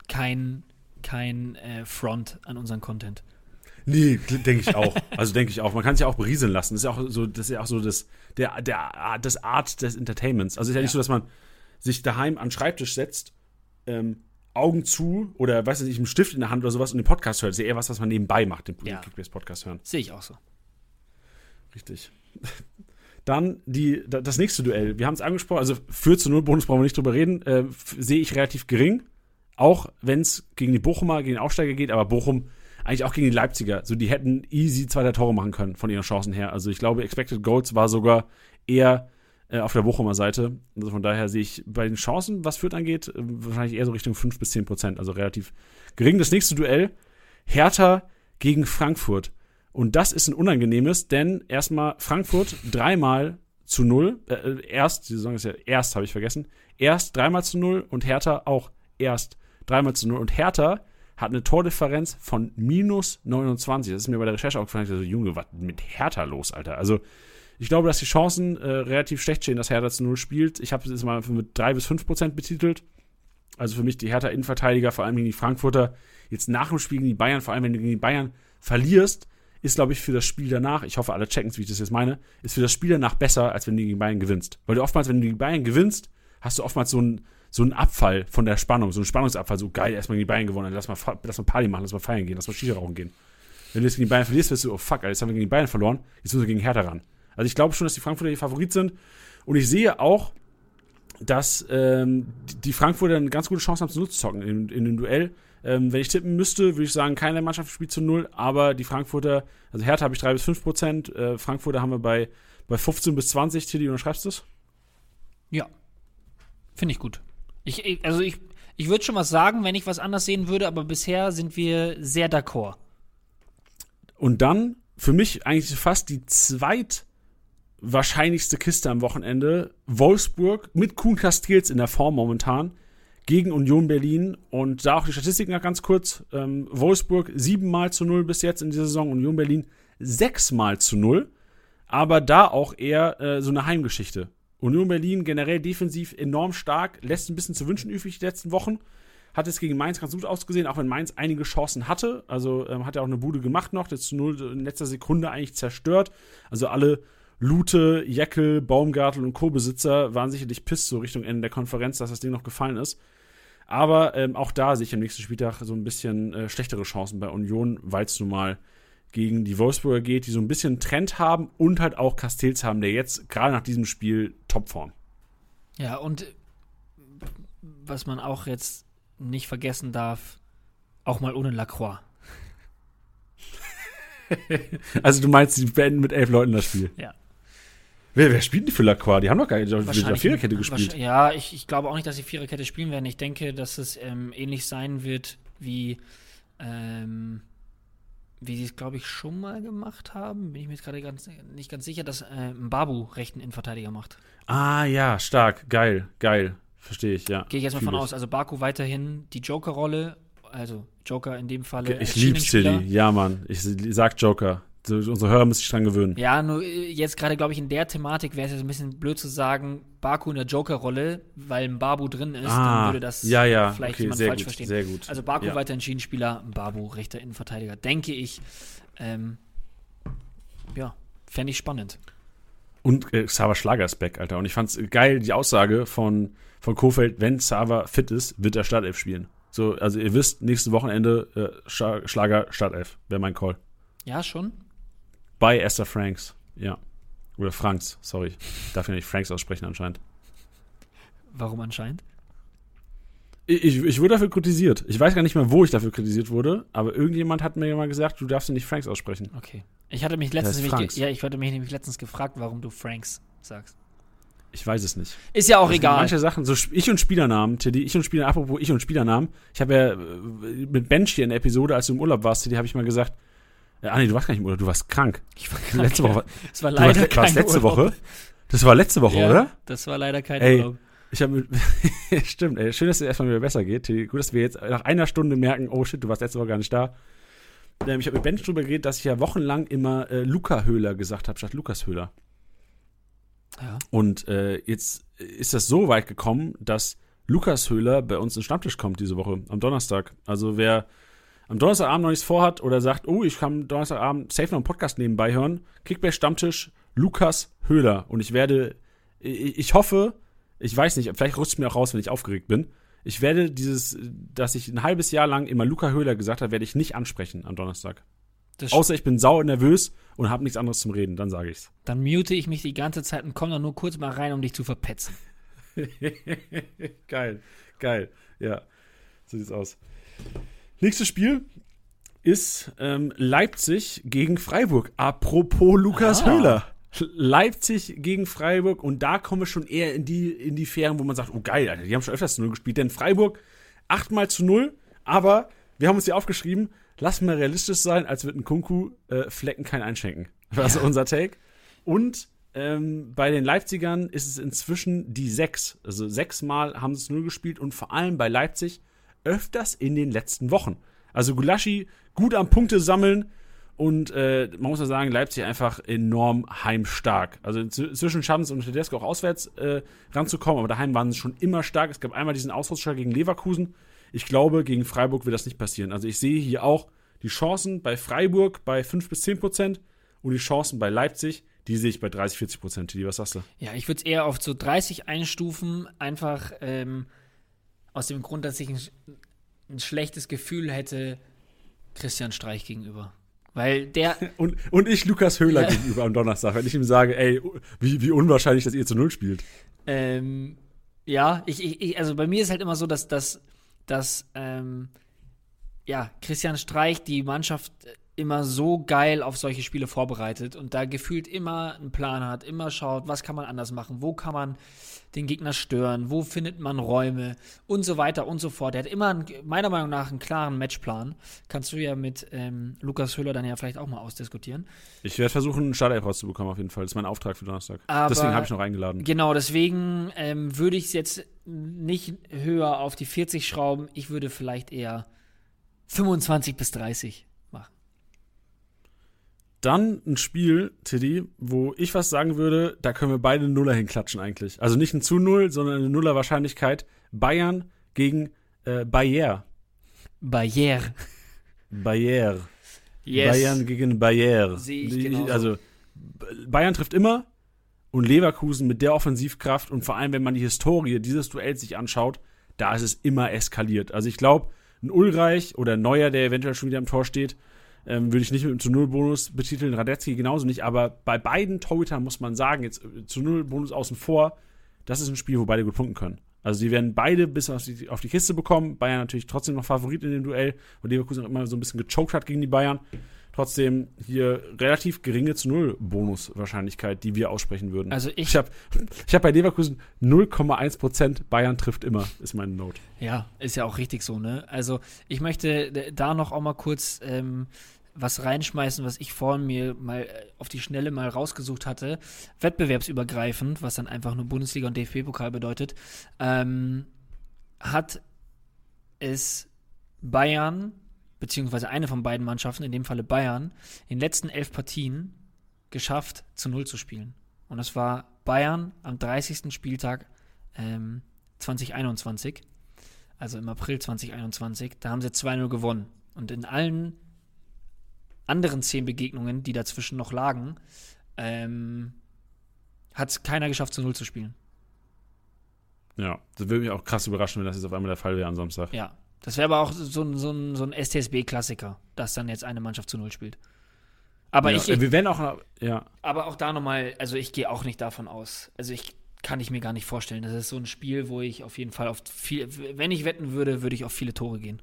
kein, kein äh, Front an unseren Content. Nee, denke ich auch. Also denke ich auch. Man kann sich ja auch berieseln lassen. Das ist ja auch so, das ist ja auch so das, der, der, das Art des Entertainments. Also es ist ja nicht Ja. so, dass man sich daheim an den Schreibtisch setzt, ähm, Augen zu oder weiß ich, einen Stift in der Hand oder sowas und den Podcast hört. Das ist ja eher was, was man nebenbei macht, den Ja. Podcast hören. Sehe ich auch so. Richtig. Dann die, das nächste Duell. Wir haben es angesprochen, also für zu null Bonus brauchen wir nicht drüber reden, äh, sehe ich relativ gering. Auch wenn es gegen die Bochumer, gegen den Aufsteiger geht, aber Bochum eigentlich auch gegen die Leipziger. So, die hätten easy zwei der Tore machen können von ihren Chancen her. Also ich glaube, Expected Goals war sogar eher äh, auf der Bochumer Seite. Also von daher sehe ich bei den Chancen, was Fürth angeht, äh, wahrscheinlich eher so Richtung 5 bis 10 Prozent. Also relativ gering. Das nächste Duell, Hertha gegen Frankfurt. Und das ist ein unangenehmes, denn erstmal Frankfurt dreimal zu null. Äh, erst, die Saison ist ja erst, habe ich vergessen. Erst dreimal zu null und Hertha auch erst dreimal zu null. Und Hertha hat eine Tordifferenz von minus 29. Das ist mir bei der Recherche aufgefallen. Ich so, Junge, was mit Hertha los, Alter? Also, ich glaube, dass die Chancen äh, relativ schlecht stehen, dass Hertha zu null spielt. Ich habe es mal mit drei bis fünf Prozent betitelt. Also für mich die Hertha Innenverteidiger, vor allem gegen die Frankfurter, jetzt nach dem Spiel gegen die Bayern, vor allem wenn du gegen die Bayern verlierst, ist, glaube ich, für das Spiel danach, ich hoffe, alle checken es, wie ich das jetzt meine, ist für das Spiel danach besser, als wenn du gegen Bayern gewinnst. Weil du oftmals, wenn du gegen Bayern gewinnst, hast du oftmals so einen so einen Abfall von der Spannung, so einen Spannungsabfall, so geil, erstmal gegen die Bayern gewonnen, lass mal, lass mal Party machen, lass mal feiern gehen, lass mal Shisha rauchen gehen. Wenn du jetzt gegen die Bayern verlierst, wirst du, oh fuck, jetzt haben wir gegen die Bayern verloren, jetzt müssen wir gegen Hertha ran. Also ich glaube schon, dass die Frankfurter die Favorit sind und ich sehe auch, dass ähm, die Frankfurter eine ganz gute Chance haben zu Null zu zocken in, in dem Duell. Ähm, wenn ich tippen müsste, würde ich sagen, keine Mannschaft spielt zu Null, aber die Frankfurter, also Hertha habe ich 3 bis 5 Prozent, äh, Frankfurter haben wir bei, bei 15 bis 20. Tilly, unterschreibst du es? Ja. Finde ich gut. Ich, also ich, ich würde schon was sagen, wenn ich was anders sehen würde, aber bisher sind wir sehr d'accord. Und dann für mich eigentlich fast die zweitwahrscheinlichste Kiste am Wochenende. Wolfsburg mit Kuhn Castells in der Form momentan gegen Union Berlin. Und da auch die Statistiken noch ganz kurz. Ähm, Wolfsburg siebenmal zu null bis jetzt in dieser Saison, Union Berlin sechsmal zu null. Aber da auch eher äh, so eine Heimgeschichte. Union Berlin generell defensiv enorm stark, lässt ein bisschen zu wünschen übrig die letzten Wochen. Hat es gegen Mainz ganz gut ausgesehen, auch wenn Mainz einige Chancen hatte. Also ähm, hat er auch eine Bude gemacht noch, das zu null in letzter Sekunde eigentlich zerstört. Also alle Lute, Jeckel, Baumgartel und Co-Besitzer waren sicherlich piss so Richtung Ende der Konferenz, dass das Ding noch gefallen ist. Aber ähm, auch da sehe ich am nächsten Spieltag so ein bisschen äh, schlechtere Chancen bei Union, weil es nun mal gegen die Wolfsburger geht, die so ein bisschen Trend haben und halt auch Castells haben, der jetzt gerade nach diesem Spiel Topform. Ja, und was man auch jetzt nicht vergessen darf, auch mal ohne Lacroix. also du meinst, die beenden mit elf Leuten das Spiel? Ja. Wer, wer spielt die für Lacroix? Die haben doch gar nicht mit der Viererkette gespielt. Ja, ich, ich glaube auch nicht, dass sie Viererkette spielen werden. Ich denke, dass es ähm, ähnlich sein wird wie ähm, wie sie es, glaube ich, schon mal gemacht haben, bin ich mir jetzt gerade ganz, nicht ganz sicher, dass äh, Mbabu rechten Innenverteidiger macht. Ah ja, stark, geil, geil. Verstehe ich, ja. Gehe ich jetzt mal von aus. Also Baku weiterhin die Joker-Rolle, also Joker in dem Falle. Ich lieb's, Tilly. Ja, Mann. Ich sag Joker. Unsere Hörer müssen sich dran gewöhnen. Ja, nur äh, jetzt gerade, glaube ich, in der Thematik wäre es jetzt ein bisschen blöd zu sagen, Baku in der Joker-Rolle, weil ein Babu drin ist, ah, dann würde das ja, ja. vielleicht okay, jemand falsch gut, verstehen. Sehr gut. Also Baku ja. weiterhin Schienenspieler, Babu rechter Innenverteidiger, denke ich. Ähm, ja, fände ich spannend. Und äh, Xaver Schlager ist back, Alter. Und ich fand's geil, die Aussage von, von Kofeld, wenn Xaver fit ist, wird er Startelf spielen. So, also ihr wisst, nächstes Wochenende äh, Schlager Startelf, wäre mein Call. Ja, schon. Bei Esther Franks, ja. Oder Franks, sorry. Ich darf ja nicht Franks aussprechen anscheinend. Warum anscheinend? Ich, ich wurde dafür kritisiert. Ich weiß gar nicht mehr, wo ich dafür kritisiert wurde, aber irgendjemand hat mir mal gesagt, du darfst nicht Franks aussprechen. Okay. Ich hatte mich letztens nämlich, ja, ich hatte mich nämlich letztens gefragt, warum du Franks sagst. Ich weiß es nicht. Ist ja auch egal. Manche Sachen, so Ich und Spielernamen, Teddy, ich und Spieler, apropos Ich und Spielernamen. Ich habe ja äh, mit Bench hier in der Episode, als du im Urlaub warst, Teddy, habe ich mal gesagt, Ah, nee, du warst gar nicht im Urlaub, du warst krank. Ich war krank. Letzte Woche. Das war leider warst, kein warst letzte Urlaub. Woche? Das war letzte Woche, ja, oder? Das war leider kein Ey, Urlaub. Ich habe Stimmt, ey. Schön, dass es erstmal wieder besser geht. Gut, dass wir jetzt nach einer Stunde merken, oh shit, du warst letzte Woche gar nicht da. Ähm, ich habe mit Ben drüber geredet, dass ich ja wochenlang immer äh, Luca Höhler gesagt habe, statt Lukas Höhler. Ja. Und äh, jetzt ist das so weit gekommen, dass Lukas Höhler bei uns in den Stammtisch kommt diese Woche, am Donnerstag. Also wer am Donnerstagabend noch nichts vorhat oder sagt, oh, ich kann Donnerstagabend safe noch einen Podcast nebenbei hören, Kickback Stammtisch Lukas Höhler. Und ich werde, ich, ich hoffe, ich weiß nicht, vielleicht rutscht es mir auch raus, wenn ich aufgeregt bin. Ich werde dieses, dass ich ein halbes Jahr lang immer Luca Höhler gesagt habe, werde ich nicht ansprechen am Donnerstag. Das Außer ich bin sau nervös und habe nichts anderes zum Reden, dann sage ich's. Dann mute ich mich die ganze Zeit und komme dann nur kurz mal rein, um dich zu verpetzen. geil, geil. Ja, so sieht's aus. Nächstes Spiel ist ähm, Leipzig gegen Freiburg. Apropos Lukas Ah. Höhler. Leipzig gegen Freiburg und da kommen wir schon eher in die, in die Fähren, wo man sagt, oh geil, Alter, die haben schon öfters zu Null gespielt. Denn Freiburg achtmal zu Null, aber wir haben uns hier aufgeschrieben, lass mal realistisch sein, als wird ein Kunku äh, Flecken kein einschenken. Das ist unser Take. Und ähm, bei den Leipzigern ist es inzwischen die sechs. Also sechsmal haben sie es null gespielt und vor allem bei Leipzig öfters in den letzten Wochen. Also Gulaschi gut am Punkte sammeln und äh, man muss ja sagen, Leipzig einfach enorm heimstark. Also schaffen es und Tedesco auch auswärts äh, ranzukommen, aber daheim waren sie schon immer stark. Es gab einmal diesen Ausrutscher gegen Leverkusen. Ich glaube, gegen Freiburg wird das nicht passieren. Also ich sehe hier auch die Chancen bei Freiburg bei 5 bis 10 Prozent und die Chancen bei Leipzig, die sehe ich bei 30, 40 Prozent. Was sagst du? Ja, ich würde es eher auf so 30 einstufen, einfach ähm, aus dem Grund, dass ich ein, ein schlechtes Gefühl hätte Christian Streich gegenüber. Weil der, Und, und ich Lukas Höhler Ja. gegenüber am Donnerstag, wenn ich ihm sage, ey, wie, wie unwahrscheinlich, dass ihr zu Null spielt. ähm, ja, ich, ich, ich, also bei mir ist halt immer so, dass, dass, dass ähm, ja, Christian Streich die Mannschaft immer so geil auf solche Spiele vorbereitet und da gefühlt immer einen Plan hat, immer schaut, was kann man anders machen, wo kann man den Gegner stören, wo findet man Räume und so weiter und so fort. Er hat immer, einen, meiner Meinung nach, einen klaren Matchplan. Kannst du ja mit ähm, Lukas Höhler dann ja vielleicht auch mal ausdiskutieren. Ich werde versuchen, einen Startelf rauszubekommen, auf jeden Fall. Das ist mein Auftrag für Donnerstag. Aber- Deswegen habe ich noch eingeladen. Genau, deswegen ähm, würde ich es jetzt nicht höher auf die 40 schrauben. Ich würde vielleicht eher 25 bis 30 machen. Dann ein Spiel, Tiddy, wo ich was sagen würde, da können wir beide Nuller hinklatschen eigentlich. Also nicht ein zu Null, sondern eine Nuller Wahrscheinlichkeit. Bayern gegen äh, Bayer. Barriere. Bayer. Yes. Bayern gegen Bayer. Sehe ich. Also Bayern trifft immer und Leverkusen mit der Offensivkraft und vor allem, wenn man die Historie dieses Duells sich anschaut, da ist es immer eskaliert. Also ich glaube, ein Ulreich oder ein Neuer, der eventuell schon wieder im Tor steht, ähm, würde ich nicht mit einem zu Null Bonus betiteln, Radetzky genauso nicht, aber bei beiden Torhütern muss man sagen, jetzt äh, zu Null Bonus außen vor, das ist ein Spiel, wo beide gut punkten können. Also die werden beide bis auf die, auf die Kiste bekommen. Bayern natürlich trotzdem noch Favorit in dem Duell, weil Leverkusen auch immer so ein bisschen gechoked hat gegen die Bayern. Trotzdem hier relativ geringe zu Null Bonuswahrscheinlichkeit, die wir aussprechen würden. Also ich- ich habe ich hab bei Leverkusen 0,1% Bayern trifft immer, ist meine Note. Ja, ist ja auch richtig so, ne? Also ich möchte da noch auch mal kurz ähm, was reinschmeißen, was ich vorhin mir mal auf die Schnelle mal rausgesucht hatte. Wettbewerbsübergreifend, was dann einfach nur Bundesliga und DFB-Pokal bedeutet, ähm, hat es Bayern, beziehungsweise eine von beiden Mannschaften, in dem Falle Bayern, in den letzten elf Partien geschafft, zu Null zu spielen. Und das war Bayern am 30. Spieltag ähm, 2021 also im April 2021, da haben sie 2-0 gewonnen. Und in allen anderen zehn Begegnungen, die dazwischen noch lagen, ähm, hat es keiner geschafft, zu Null zu spielen. Ja, das würde mich auch krass überraschen, wenn das jetzt auf einmal der Fall wäre am Samstag. Ja. Das wäre aber auch so ein, so ein, so ein STSB-Klassiker, dass dann jetzt eine Mannschaft zu Null spielt. Aber ja, ich, wir werden auch, ja, aber auch da nochmal, also ich gehe auch nicht davon aus. Also ich kann ich mir gar nicht vorstellen. Das ist so ein Spiel, wo ich auf jeden Fall auf viel, wenn ich wetten würde, würde ich auf viele Tore gehen.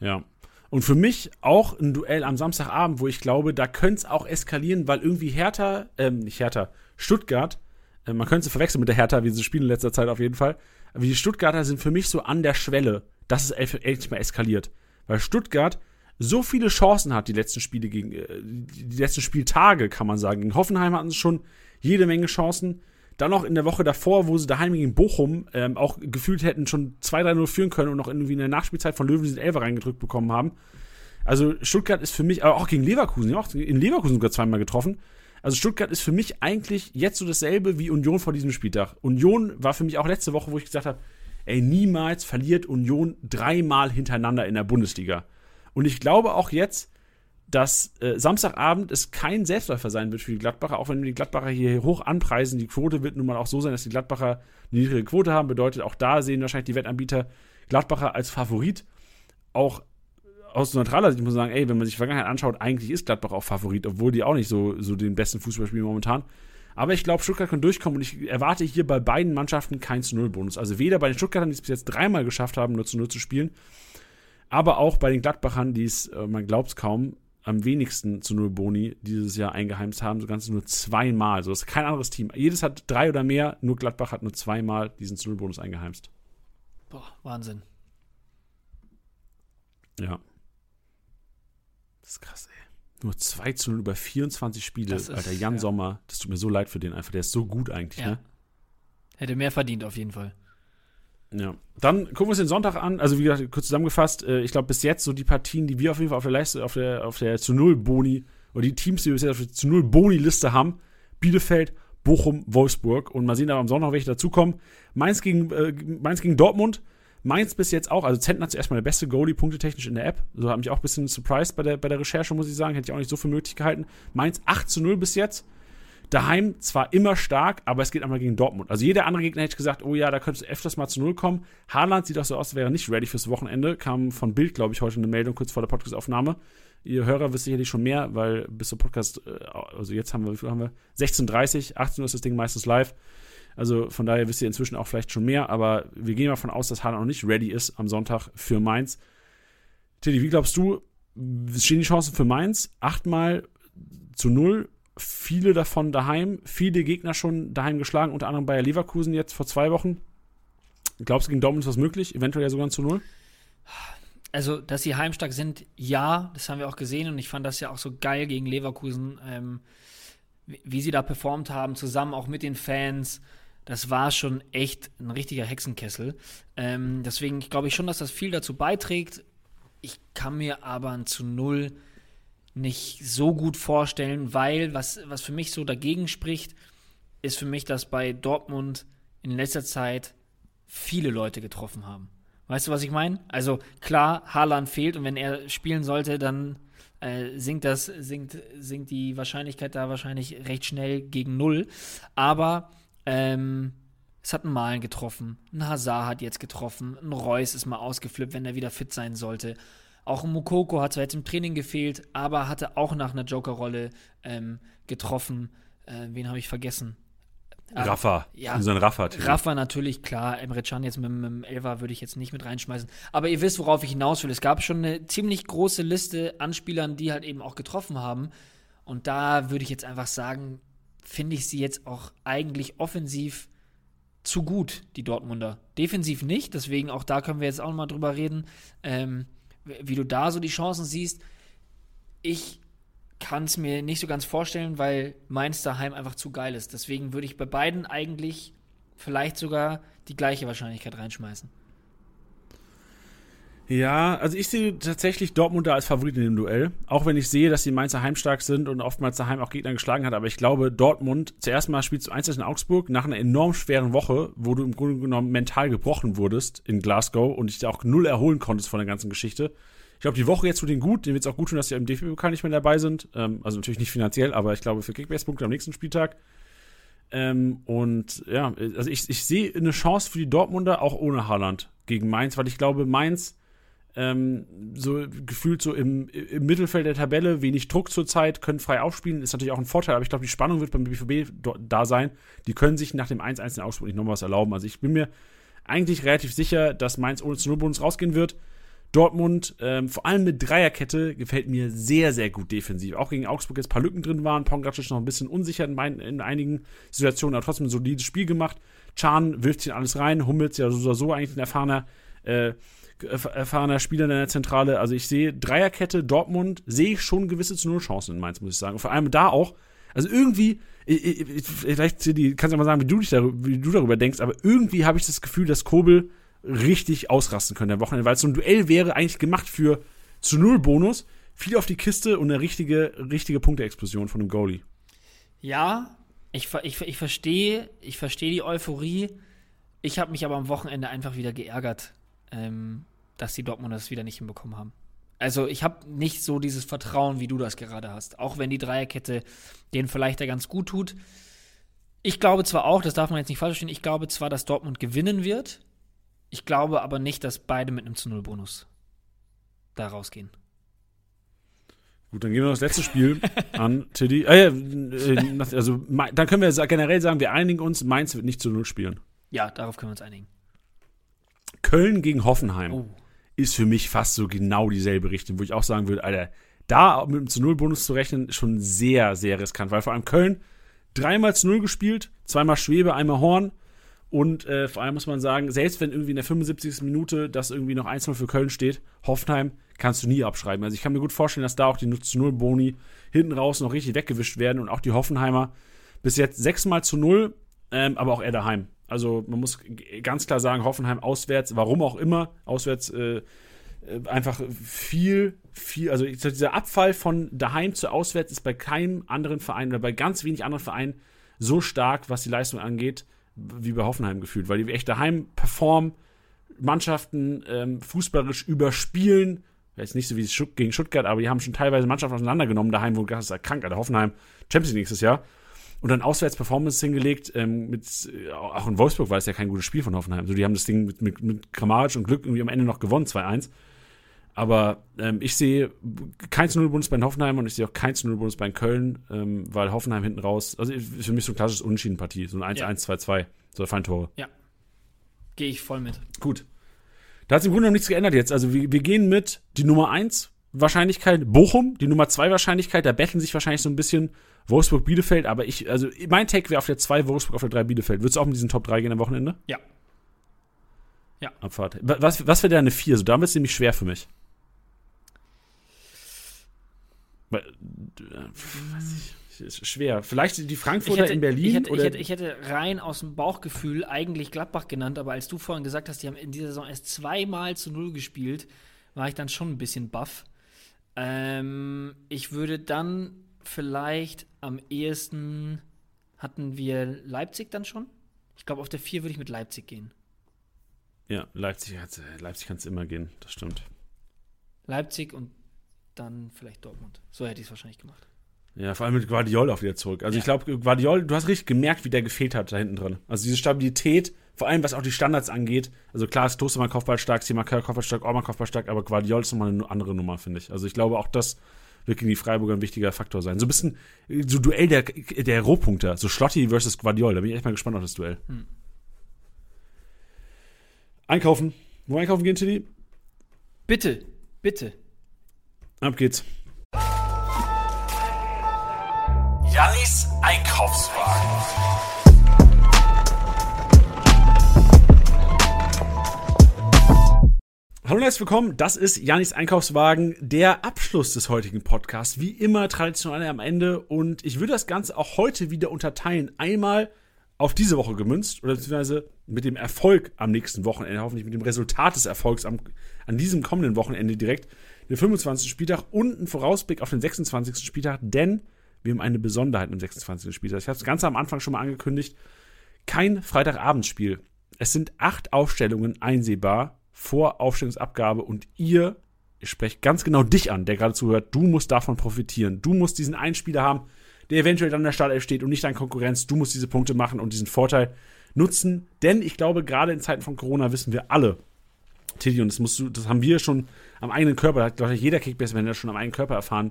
Ja. Und für mich auch ein Duell am Samstagabend, wo ich glaube, da könnte es auch eskalieren, weil irgendwie Hertha, ähm, nicht Hertha, Stuttgart, äh, man könnte sie verwechseln mit der Hertha, wie sie spielen in letzter Zeit auf jeden Fall. Aber die Stuttgarter sind für mich so an der Schwelle, dass es echt mal eskaliert. Weil Stuttgart so viele Chancen hat, die letzten Spiele gegen, äh, die letzten Spieltage, kann man sagen. Gegen Hoffenheim hatten sie schon jede Menge Chancen. Dann noch in der Woche davor, wo sie daheim gegen Bochum ähm, auch gefühlt hätten schon 2-3-0 führen können und noch irgendwie in der Nachspielzeit von Löwen diesen Elfer reingedrückt bekommen haben. Also Stuttgart ist für mich, aber auch gegen Leverkusen, ja, auch in Leverkusen sogar zweimal getroffen. Also Stuttgart ist für mich eigentlich jetzt so dasselbe wie Union vor diesem Spieltag. Union war für mich auch letzte Woche, wo ich gesagt habe, ey, niemals verliert Union dreimal hintereinander in der Bundesliga. Und ich glaube auch jetzt, dass äh, Samstagabend es kein Selbstläufer sein wird für die Gladbacher, auch wenn die Gladbacher hier hoch anpreisen. Die Quote wird nun mal auch so sein, dass die Gladbacher eine niedrige Quote haben. Bedeutet, auch da sehen wahrscheinlich die Wettanbieter Gladbacher als Favorit. Auch aus neutraler Sicht muss man sagen, ey, wenn man sich die Vergangenheit anschaut, eigentlich ist Gladbach auch Favorit, obwohl die auch nicht so, so den besten Fußball spielen momentan. Aber ich glaube, Stuttgart kann durchkommen und ich erwarte hier bei beiden Mannschaften keinen zu Null Bonus. Also weder bei den Stuttgartern, die es bis jetzt dreimal geschafft haben, nur zu Null zu spielen, aber auch bei den Gladbachern, die es, äh, man glaubt es kaum, am wenigsten zu Null Boni dieses Jahr eingeheimst haben, so ganz nur zweimal. Also das ist kein anderes Team. Jedes hat drei oder mehr, nur Gladbach hat nur zweimal diesen zu Null Bonus eingeheimst. Boah, Wahnsinn. Ja. Das ist krass, ey. Nur 2 zu 0 über 24 Spiele. Ist- Alter, Jan ja. Sommer, das tut mir so leid für den einfach. Der ist so gut eigentlich, Ja. ne? Hätte mehr verdient auf jeden Fall. Ja. Dann gucken wir uns den Sonntag an. Also, wie gesagt, kurz zusammengefasst, äh, ich glaube, bis jetzt so die Partien, die wir auf jeden Fall auf der Leiste, auf der, auf der zu Null Boni, oder die Teams, die wir bis jetzt auf der zu Null Boni-Liste haben, Bielefeld, Bochum, Wolfsburg. Und mal sehen, aber am Sonntag welche dazukommen. Mainz gegen, äh, Mainz gegen Dortmund. Mainz bis jetzt auch, also Zentner hat zuerst mal der beste Goalie punktetechnisch in der App. So hat mich auch ein bisschen surprised bei der, bei der Recherche, muss ich sagen. Hätte ich auch nicht so für möglich gehalten. Mainz 8 zu 0 bis jetzt. Daheim zwar immer stark, aber es geht einmal gegen Dortmund. Also jeder andere Gegner hätte gesagt, oh ja, da könnte es öfters mal zu Null kommen. Haaland sieht auch so aus, wäre nicht ready fürs Wochenende. Kam von Bild, glaube ich, heute eine Meldung kurz vor der Podcast-Aufnahme. Ihr Hörer wisst sicherlich schon mehr, weil bis zum Podcast, äh, also jetzt haben wir, wie viel haben wir? 16.30, 18 Uhr ist das Ding meistens live. Also von daher wisst ihr inzwischen auch vielleicht schon mehr, aber wir gehen davon aus, dass Haaland noch nicht ready ist am Sonntag für Mainz. Teddy, wie glaubst du, stehen die Chancen für Mainz? Achtmal zu null, viele davon daheim, viele Gegner schon daheim geschlagen, unter anderem Bayer Leverkusen jetzt vor zwei Wochen. Glaubst du, gegen Dortmund ist was möglich? Eventuell ja sogar zu null? Also, dass sie heimstark sind, ja, das haben wir auch gesehen und ich fand das ja auch so geil gegen Leverkusen, ähm, wie sie da performt haben, zusammen auch mit den Fans. Das war schon echt ein richtiger Hexenkessel. Ähm, deswegen glaube ich schon, dass das viel dazu beiträgt. Ich kann mir aber ein zu Null nicht so gut vorstellen, weil was, was für mich so dagegen spricht, ist für mich, dass bei Dortmund in letzter Zeit viele Leute getroffen haben. Weißt du, was ich meine? Also klar, Haaland fehlt und wenn er spielen sollte, dann äh, sinkt das, sinkt, sinkt die Wahrscheinlichkeit da wahrscheinlich recht schnell gegen null. Aber ähm, es hat einen Malen getroffen, ein Hazard hat jetzt getroffen, ein Reus ist mal ausgeflippt, wenn er wieder fit sein sollte. Auch ein Mukoko hat zwar jetzt im Training gefehlt, aber hatte auch nach einer Jokerrolle ähm, getroffen. Äh, wen habe ich vergessen? Ah, Rafa. ja. So ein Rafa. Teddy. Rafa natürlich, klar. Emre Can jetzt mit, mit dem Elfer würde ich jetzt nicht mit reinschmeißen. Aber ihr wisst, worauf ich hinaus will. Es gab schon eine ziemlich große Liste an Spielern, die halt eben auch getroffen haben. Und da würde ich jetzt einfach sagen, finde ich sie jetzt auch eigentlich offensiv zu gut, die Dortmunder. Defensiv nicht, deswegen auch da können wir jetzt auch noch mal drüber reden, ähm, wie du da so die Chancen siehst. Ich kann es mir nicht so ganz vorstellen, weil Mainz daheim einfach zu geil ist. Deswegen würde ich bei beiden eigentlich vielleicht sogar die gleiche Wahrscheinlichkeit reinschmeißen. Ja, also ich sehe tatsächlich Dortmund da als Favorit in dem Duell. Auch wenn ich sehe, dass die Mainzer heimstark sind und oftmals daheim auch Gegner geschlagen hat. Aber ich glaube, Dortmund, zuerst mal spielst du 1 in Augsburg nach einer enorm schweren Woche, wo du im Grunde genommen mental gebrochen wurdest in Glasgow und dich da auch null erholen konntest von der ganzen Geschichte. Ich glaube, die Woche jetzt tut denen gut. Denen wird es auch gut tun, dass sie im DFB-Pokal nicht mehr dabei sind. Ähm, also natürlich nicht finanziell, aber ich glaube für Kickbase-Punkte am nächsten Spieltag. Ähm, und ja, also ich, ich sehe eine Chance für die Dortmunder auch ohne Haaland gegen Mainz, weil ich glaube, Mainz ähm, so gefühlt so im, im Mittelfeld der Tabelle, wenig Druck zurzeit, können frei aufspielen, ist natürlich auch ein Vorteil, aber ich glaube, die Spannung wird beim BVB da sein. Die können sich nach dem 1-1 in Augsburg nicht nochmal was erlauben. Also ich bin mir eigentlich relativ sicher, dass Mainz ohne zu Nullbonus rausgehen wird. Dortmund, ähm, vor allem mit Dreierkette, gefällt mir sehr, sehr gut defensiv. Auch gegen Augsburg jetzt ein paar Lücken drin waren. Pongracic noch ein bisschen unsicher in, mein, in einigen Situationen, aber trotzdem ein solides Spiel gemacht. Chan wirft sich in alles rein. Hummels ja so oder so eigentlich ein erfahrener, äh, erfahrener Spieler in der Zentrale. Also ich sehe Dreierkette, Dortmund, sehe ich schon gewisse zu Null Chancen in Mainz, muss ich sagen. Und vor allem da auch, also irgendwie, ich, ich, ich, vielleicht kannst du mal sagen, wie du, dich darüber, wie du darüber denkst, aber irgendwie habe ich das Gefühl, dass Kobel richtig ausrasten könnte am Wochenende, weil so ein Duell wäre eigentlich gemacht für zu Null Bonus, viel auf die Kiste und eine richtige, richtige Punkteexplosion von dem Goalie. Ja, ich, ich, ich verstehe ich verstehe die Euphorie. Ich habe mich aber am Wochenende einfach wieder geärgert, ähm, dass die Dortmunder das wieder nicht hinbekommen haben. Also ich habe nicht so dieses Vertrauen, wie du das gerade hast. Auch wenn die Dreierkette denen vielleicht ja ganz gut tut. Ich glaube zwar auch, das darf man jetzt nicht falsch verstehen, ich glaube zwar, dass Dortmund gewinnen wird. Ich glaube aber nicht, dass beide mit einem zu Null Bonus da rausgehen. Gut, dann gehen wir das letzte Spiel an, Tiddy. Äh, äh, also, dann können wir generell sagen, wir einigen uns, Mainz wird nicht zu Null spielen. Ja, darauf können wir uns einigen. Köln gegen Hoffenheim Oh. ist für mich fast so genau dieselbe Richtung, wo ich auch sagen würde, Alter, da mit dem zu Null Bonus zu rechnen, ist schon sehr, sehr riskant, weil vor allem Köln dreimal zu Null gespielt, zweimal Schwebe, einmal Horn. Und äh, vor allem muss man sagen, selbst wenn irgendwie in der 75. Minute das irgendwie noch 1-0 für Köln steht, Hoffenheim kannst du nie abschreiben. Also ich kann mir gut vorstellen, dass da auch die zu Null Boni hinten raus noch richtig weggewischt werden und auch die Hoffenheimer bis jetzt sechsmal zu Null, ähm, aber auch eher daheim. Also man muss ganz klar sagen, Hoffenheim auswärts, warum auch immer, auswärts äh, äh, einfach viel, viel, also dieser Abfall von daheim zu auswärts ist bei keinem anderen Verein oder bei ganz wenig anderen Vereinen so stark, was die Leistung angeht, wie bei Hoffenheim gefühlt, weil die echt daheim performen, Mannschaften ähm, fußballerisch überspielen. Jetzt nicht so wie gegen Stuttgart, aber die haben schon teilweise Mannschaften auseinandergenommen daheim, wo du gedacht hast, krank, Alter, Hoffenheim, Champions League nächstes Jahr. Und dann auswärts Performance hingelegt, ähm, mit, äh, auch in Wolfsburg war es ja kein gutes Spiel von Hoffenheim. So, die haben das Ding mit, mit, mit Kramaric und Glück irgendwie am Ende noch gewonnen, 2-1. Aber ähm, ich sehe kein zu 0 Bundes bei Hoffenheim und ich sehe auch kein zu 0 Bundes bei Köln, ähm, weil Hoffenheim hinten raus, also ist für mich so ein klassisches Unentschieden-Partie, so ein 1-1, Ja. 2-2, so Feintore. Gehe ich voll mit. Gut. Da hat sich im Grunde genommen nichts geändert jetzt. Also wir, wir gehen mit die Nummer 1 Wahrscheinlichkeit Bochum, die Nummer 2 Wahrscheinlichkeit, da betteln sich wahrscheinlich so ein bisschen Wolfsburg-Bielefeld, aber ich, also mein Take wäre auf der 2 Wolfsburg, auf der 3 Bielefeld. Würdest du auch mit diesen Top 3 gehen am Wochenende? Ja. Ja. Abfahrt. Wa- Was, was wäre da eine 4? So, da wird es nämlich schwer für mich. Weil, äh, weiß ich, ist schwer. Vielleicht die Frankfurter hätte, in Berlin ich, hätte, oder ich, hätte, ich hätte rein aus dem Bauchgefühl eigentlich Gladbach genannt, aber als du vorhin gesagt hast, die haben in dieser Saison erst zweimal zu Null gespielt, war ich dann schon ein bisschen baff. Ähm, ich würde dann vielleicht am ehesten, hatten wir Leipzig dann schon? Ich glaube, auf der 4 würde ich mit Leipzig gehen. ja, Leipzig, hat's- Leipzig kann es immer gehen, das stimmt. Leipzig und dann vielleicht Dortmund. So hätte ich es wahrscheinlich gemacht. Ja, vor allem mit Guardiol auch wieder zurück. Also Ja. ich glaube, Guardiol, du hast richtig gemerkt, wie der gefehlt hat da hinten drin. Also diese Stabilität, vor allem was auch die Standards angeht. Also klar ist Toastermann Kopfballstark, Simakar Kopfballstark, Orman Kopfballstark, aber Guardiol ist nochmal eine andere Nummer, finde ich. Also ich glaube auch, das wird gegen die Freiburger ein wichtiger Faktor sein. So ein bisschen, so Duell der, der Rohpunkter, so Schlotti versus Guardiol. Da bin ich echt mal gespannt auf das Duell. Hm. Einkaufen. Wo einkaufen gehen, Tilly? Bitte, bitte. Ab geht's. Jannis Einkaufswagen. Hallo und herzlich willkommen. Das ist Janis Einkaufswagen, der Abschluss des heutigen Podcasts. Wie immer traditionell am Ende. Und ich würde das Ganze auch heute wieder unterteilen. Einmal auf diese Woche gemünzt oder beziehungsweise mit dem Erfolg am nächsten Wochenende, hoffentlich mit dem Resultat des Erfolgs am, an diesem kommenden Wochenende direkt, den 25. Spieltag und einen Vorausblick auf den 26. Spieltag, denn wir haben eine Besonderheit am 26. Spieltag. Ich habe es ganz am Anfang schon mal angekündigt. Kein Freitagabendspiel. Es sind acht Aufstellungen einsehbar vor Aufstellungsabgabe und ihr, ich spreche ganz genau dich an, der gerade zuhört, du musst davon profitieren. Du musst diesen einen Spieler haben, der eventuell dann in der Startelf steht und nicht dein Konkurrenz. Du musst diese Punkte machen und diesen Vorteil nutzen, denn ich glaube, gerade in Zeiten von Corona wissen wir alle, Tilly, und das musst du, das haben wir schon am eigenen Körper, da hat glaube ich jeder Kickbase-Manager schon am eigenen Körper erfahren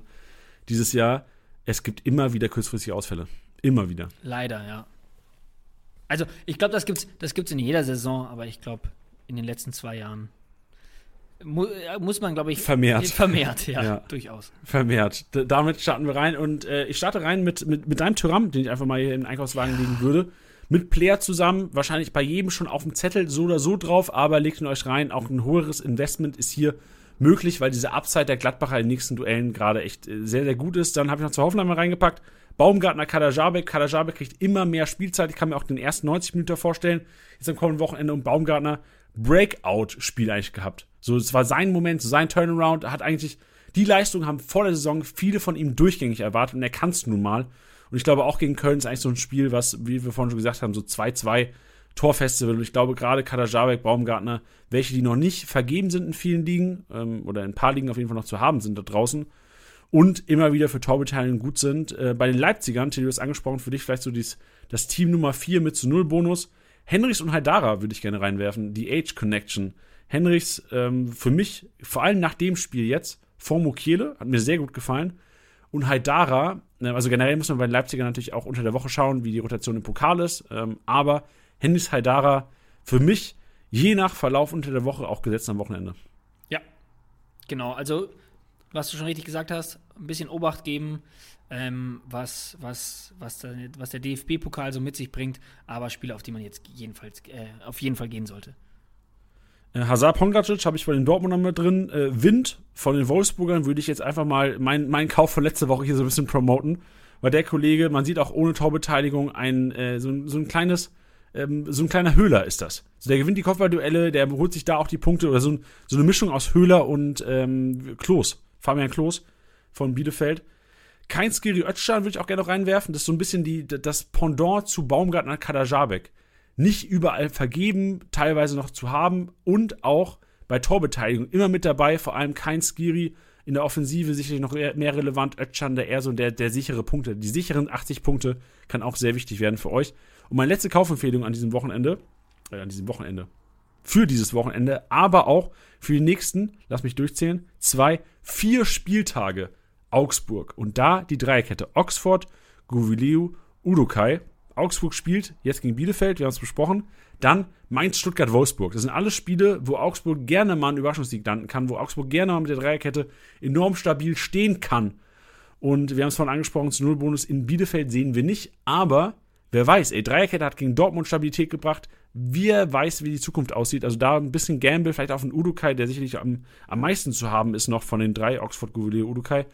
dieses Jahr. Es gibt immer wieder kurzfristige Ausfälle. Immer wieder. Leider, ja. Also, ich glaube, das gibt's, das gibt's in jeder Saison, aber ich glaube, in den letzten zwei Jahren mu äh, muss man, glaube ich, Vermehrt. Vermehrt, ja, Ja. durchaus. Vermehrt. D damit starten wir rein und äh, ich starte rein mit, mit, mit deinem Tyram, den ich einfach mal hier in den Einkaufswagen legen würde. Mit Player zusammen, wahrscheinlich bei jedem schon auf dem Zettel so oder so drauf, aber legt ihn euch rein. Auch ein höheres Investment ist hier möglich, weil diese Upside der Gladbacher in den nächsten Duellen gerade echt äh, sehr, sehr gut ist. Dann habe ich noch zu Hoffenheim mal reingepackt. Baumgartner, Kadajabek. Kadajabek kriegt immer mehr Spielzeit. Ich kann mir auch den ersten 90 Minuten vorstellen. Jetzt am kommenden Wochenende und Baumgartner Breakout-Spiel eigentlich gehabt. So, es war sein Moment, so sein Turnaround. Er hat eigentlich, die Leistung haben vor der Saison viele von ihm durchgängig erwartet und er kann es nun mal. Und ich glaube auch gegen Köln ist eigentlich so ein Spiel, was, wie wir vorhin schon gesagt haben, so 2-2 Torfestival. Und ich glaube gerade Kadajabek, Baumgartner, welche, die noch nicht vergeben sind in vielen Ligen, ähm, oder in ein paar Ligen auf jeden Fall noch zu haben sind da draußen, und immer wieder für Torbeteiligung gut sind. Äh, bei den Leipzigern, Tilly, hast angesprochen, für dich vielleicht so dies, das Team Nummer 4 mit zu Null Bonus. Henrichs und Haidara würde ich gerne reinwerfen, die Age Connection. Henrichs ähm, für mich, vor allem nach dem Spiel jetzt, vor Mukiele, hat mir sehr gut gefallen. und Haidara, ne, also generell muss man bei den Leipziger natürlich auch unter der Woche schauen, wie die Rotation im Pokal ist. Ähm, aber Hennis Haidara für mich je nach Verlauf unter der Woche auch gesetzt am Wochenende. Ja, genau. Also, was du schon richtig gesagt hast, ein bisschen Obacht geben, ähm, was, was, was, der, was der DFB-Pokal so mit sich bringt, aber Spiele, auf die man jetzt jedenfalls, äh, auf jeden Fall gehen sollte. Äh, Hazard Pongracic habe ich bei den Dortmundern mit drin. Äh, Wind von den Wolfsburgern würde ich jetzt einfach mal meinen mein Kauf von letzter Woche hier so ein bisschen promoten. Weil der Kollege, man sieht auch ohne Torbeteiligung, ein, äh, so, so ein kleines, ähm, so ein kleiner Höhler ist das. So, der gewinnt die Kopfballduelle, der holt sich da auch die Punkte oder so, so eine Mischung aus Höhler und ähm, Klos. Fabian Klos von Bielefeld. Kein Skiri Özcan würde ich auch gerne noch reinwerfen. Das ist so ein bisschen die, das Pendant zu Baumgartner Kadajabek nicht überall vergeben, teilweise noch zu haben und auch bei Torbeteiligung immer mit dabei, vor allem kein Skiri in der Offensive sicherlich noch mehr relevant. Özcan, der eher so der, der sichere Punkte, die sicheren 80 Punkte kann auch sehr wichtig werden für euch. Und meine letzte Kaufempfehlung an diesem Wochenende, äh, an diesem Wochenende, für dieses Wochenende, aber auch für die nächsten, lass mich durchzählen, zwei, vier Spieltage Augsburg. Und da die Dreierkette Oxford, Guvileu, Udokai. Augsburg spielt jetzt gegen Bielefeld, wir haben es besprochen. Dann Mainz, Stuttgart, Wolfsburg. Das sind alles Spiele, wo Augsburg gerne mal einen Überraschungssieg landen kann, wo Augsburg gerne mal mit der Dreierkette enorm stabil stehen kann. Und wir haben es vorhin angesprochen, zu Nullbonus in Bielefeld sehen wir nicht, aber wer weiß, ey, Dreierkette hat gegen Dortmund Stabilität gebracht. Wer weiß, wie die Zukunft aussieht. Also da ein bisschen Gamble, vielleicht auf einen Udukai, der sicherlich am, am meisten zu haben ist noch von den drei, Oxford, Gouvelet, Udukai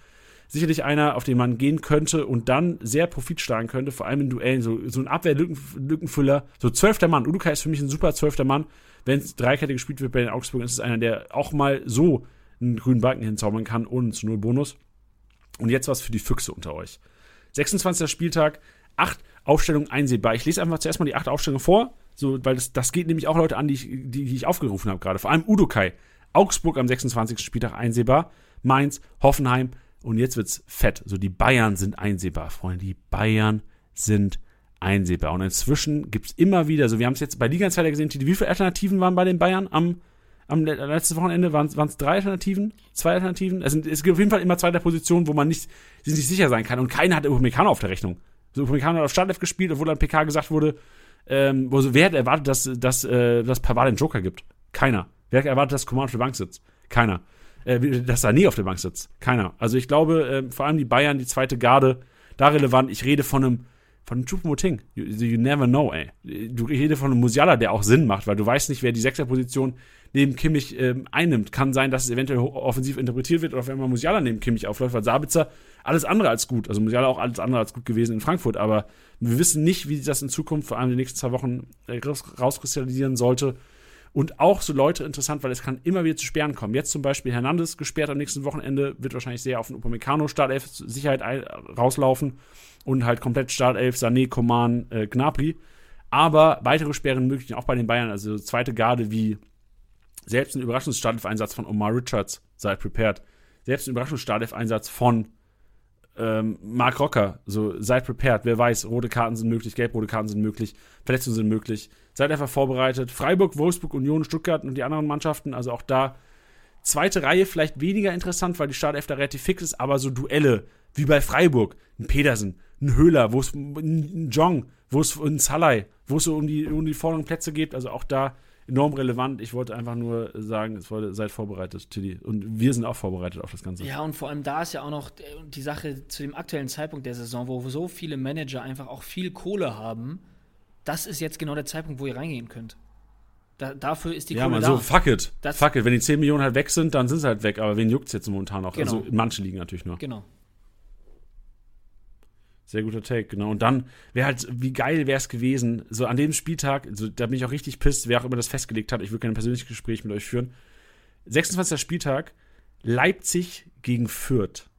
sicherlich einer, auf den man gehen könnte und dann sehr Profit schlagen könnte, vor allem in Duellen. So, so ein Abwehrlückenfüller, so zwölfter Mann. Udukai ist für mich ein super zwölfter Mann. Wenn es Dreikette gespielt wird bei den Augsburg, ist es einer, der auch mal so einen grünen Balken hinzaubern kann, ohne zu null Bonus. Und jetzt was für die Füchse unter euch. 26. Spieltag, acht Aufstellungen einsehbar. Ich lese einfach zuerst mal die acht Aufstellungen vor, so, weil das, das geht nämlich auch Leute an, die ich, die, die ich aufgerufen habe gerade. Vor allem Udukai. Augsburg am 26. Spieltag einsehbar. Mainz, Hoffenheim, und jetzt wird's fett. So, die Bayern sind einsehbar, Freunde. Die Bayern sind einsehbar. Und inzwischen gibt's immer wieder, so wir haben es jetzt bei Liga-Insider gesehen, wie viele Alternativen waren bei den Bayern am, am letzten Wochenende? Waren es drei Alternativen? Zwei Alternativen? Es, sind, es gibt auf jeden Fall immer zwei der Positionen, wo man nicht, sich nicht sicher sein kann. Und keiner hat Upamecano auf der Rechnung. So, Upamecano hat auf Startelf gespielt, obwohl an PK gesagt wurde, ähm, also wer hat erwartet, dass, dass, äh, dass Pavard den Joker gibt? Keiner. Wer hat erwartet, dass Coman auf der Bank sitzt? Keiner äh, dass Sané auf der Bank sitzt. Keiner. Also ich glaube, äh, vor allem die Bayern, die zweite Garde, da relevant. Ich rede von einem von Choupo-Moting. You, you, never know, ey. Du rede von einem Musiala, der auch Sinn macht, weil du weißt nicht, wer die Sechserposition neben Kimmich ähm, einnimmt. Kann sein, dass es eventuell offensiv interpretiert wird oder wenn man Musiala neben Kimmich aufläuft, weil Sabitzer alles andere als gut. Also Musiala auch alles andere als gut gewesen in Frankfurt, aber wir wissen nicht, wie das in Zukunft, vor allem in den nächsten zwei Wochen, äh, rauskristallisieren sollte. Und auch so Leute interessant, weil es kann immer wieder zu Sperren kommen. Jetzt zum Beispiel Hernandez gesperrt am nächsten Wochenende, wird wahrscheinlich sehr auf den Upamecano Startelf Sicherheit rauslaufen und halt komplett Startelf Sané, Coman, äh, Gnabry. Aber weitere Sperren möglich auch bei den Bayern, also zweite Garde wie selbst ein Überraschungsstartelf-Einsatz von Omar Richards, seid prepared. Selbst ein Überraschungsstartelf-Einsatz von ähm, Mark Rocker, so seid prepared. Wer weiß, rote Karten sind möglich, gelb-rote Karten sind möglich, Verletzungen sind möglich. Seid einfach vorbereitet. Freiburg, Wolfsburg, Union, Stuttgart und die anderen Mannschaften, also auch da zweite Reihe vielleicht weniger interessant, weil die Startelf da relativ fix ist, aber so Duelle wie bei Freiburg, ein Pedersen, ein Höhler, wo es ein Jong, wo es ein Salai, wo es so um die, um die vorderen Plätze geht, also auch da enorm relevant. Ich wollte einfach nur sagen, wollte, seid vorbereitet, Tilly. Und wir sind auch vorbereitet auf das Ganze. Ja, und vor allem da ist ja auch noch die Sache zu dem aktuellen Zeitpunkt der Saison, wo so viele Manager einfach auch viel Kohle haben. Das ist jetzt genau der Zeitpunkt, wo ihr reingehen könnt. Da, dafür ist die ja, Kohle man, da. so, fuck it. Das fuck it. Wenn die 10 Millionen halt weg sind, dann sind sie halt weg. Aber wen juckt es jetzt momentan noch? Genau. Also in manchen liegen natürlich nur. Genau. Sehr guter Take, genau. Und dann wäre halt, wie geil wäre es gewesen, so an dem Spieltag, so, da bin ich auch richtig pisst, wer auch immer das festgelegt hat, ich will kein persönliches Gespräch mit euch führen. 26. Spieltag, Leipzig gegen Fürth,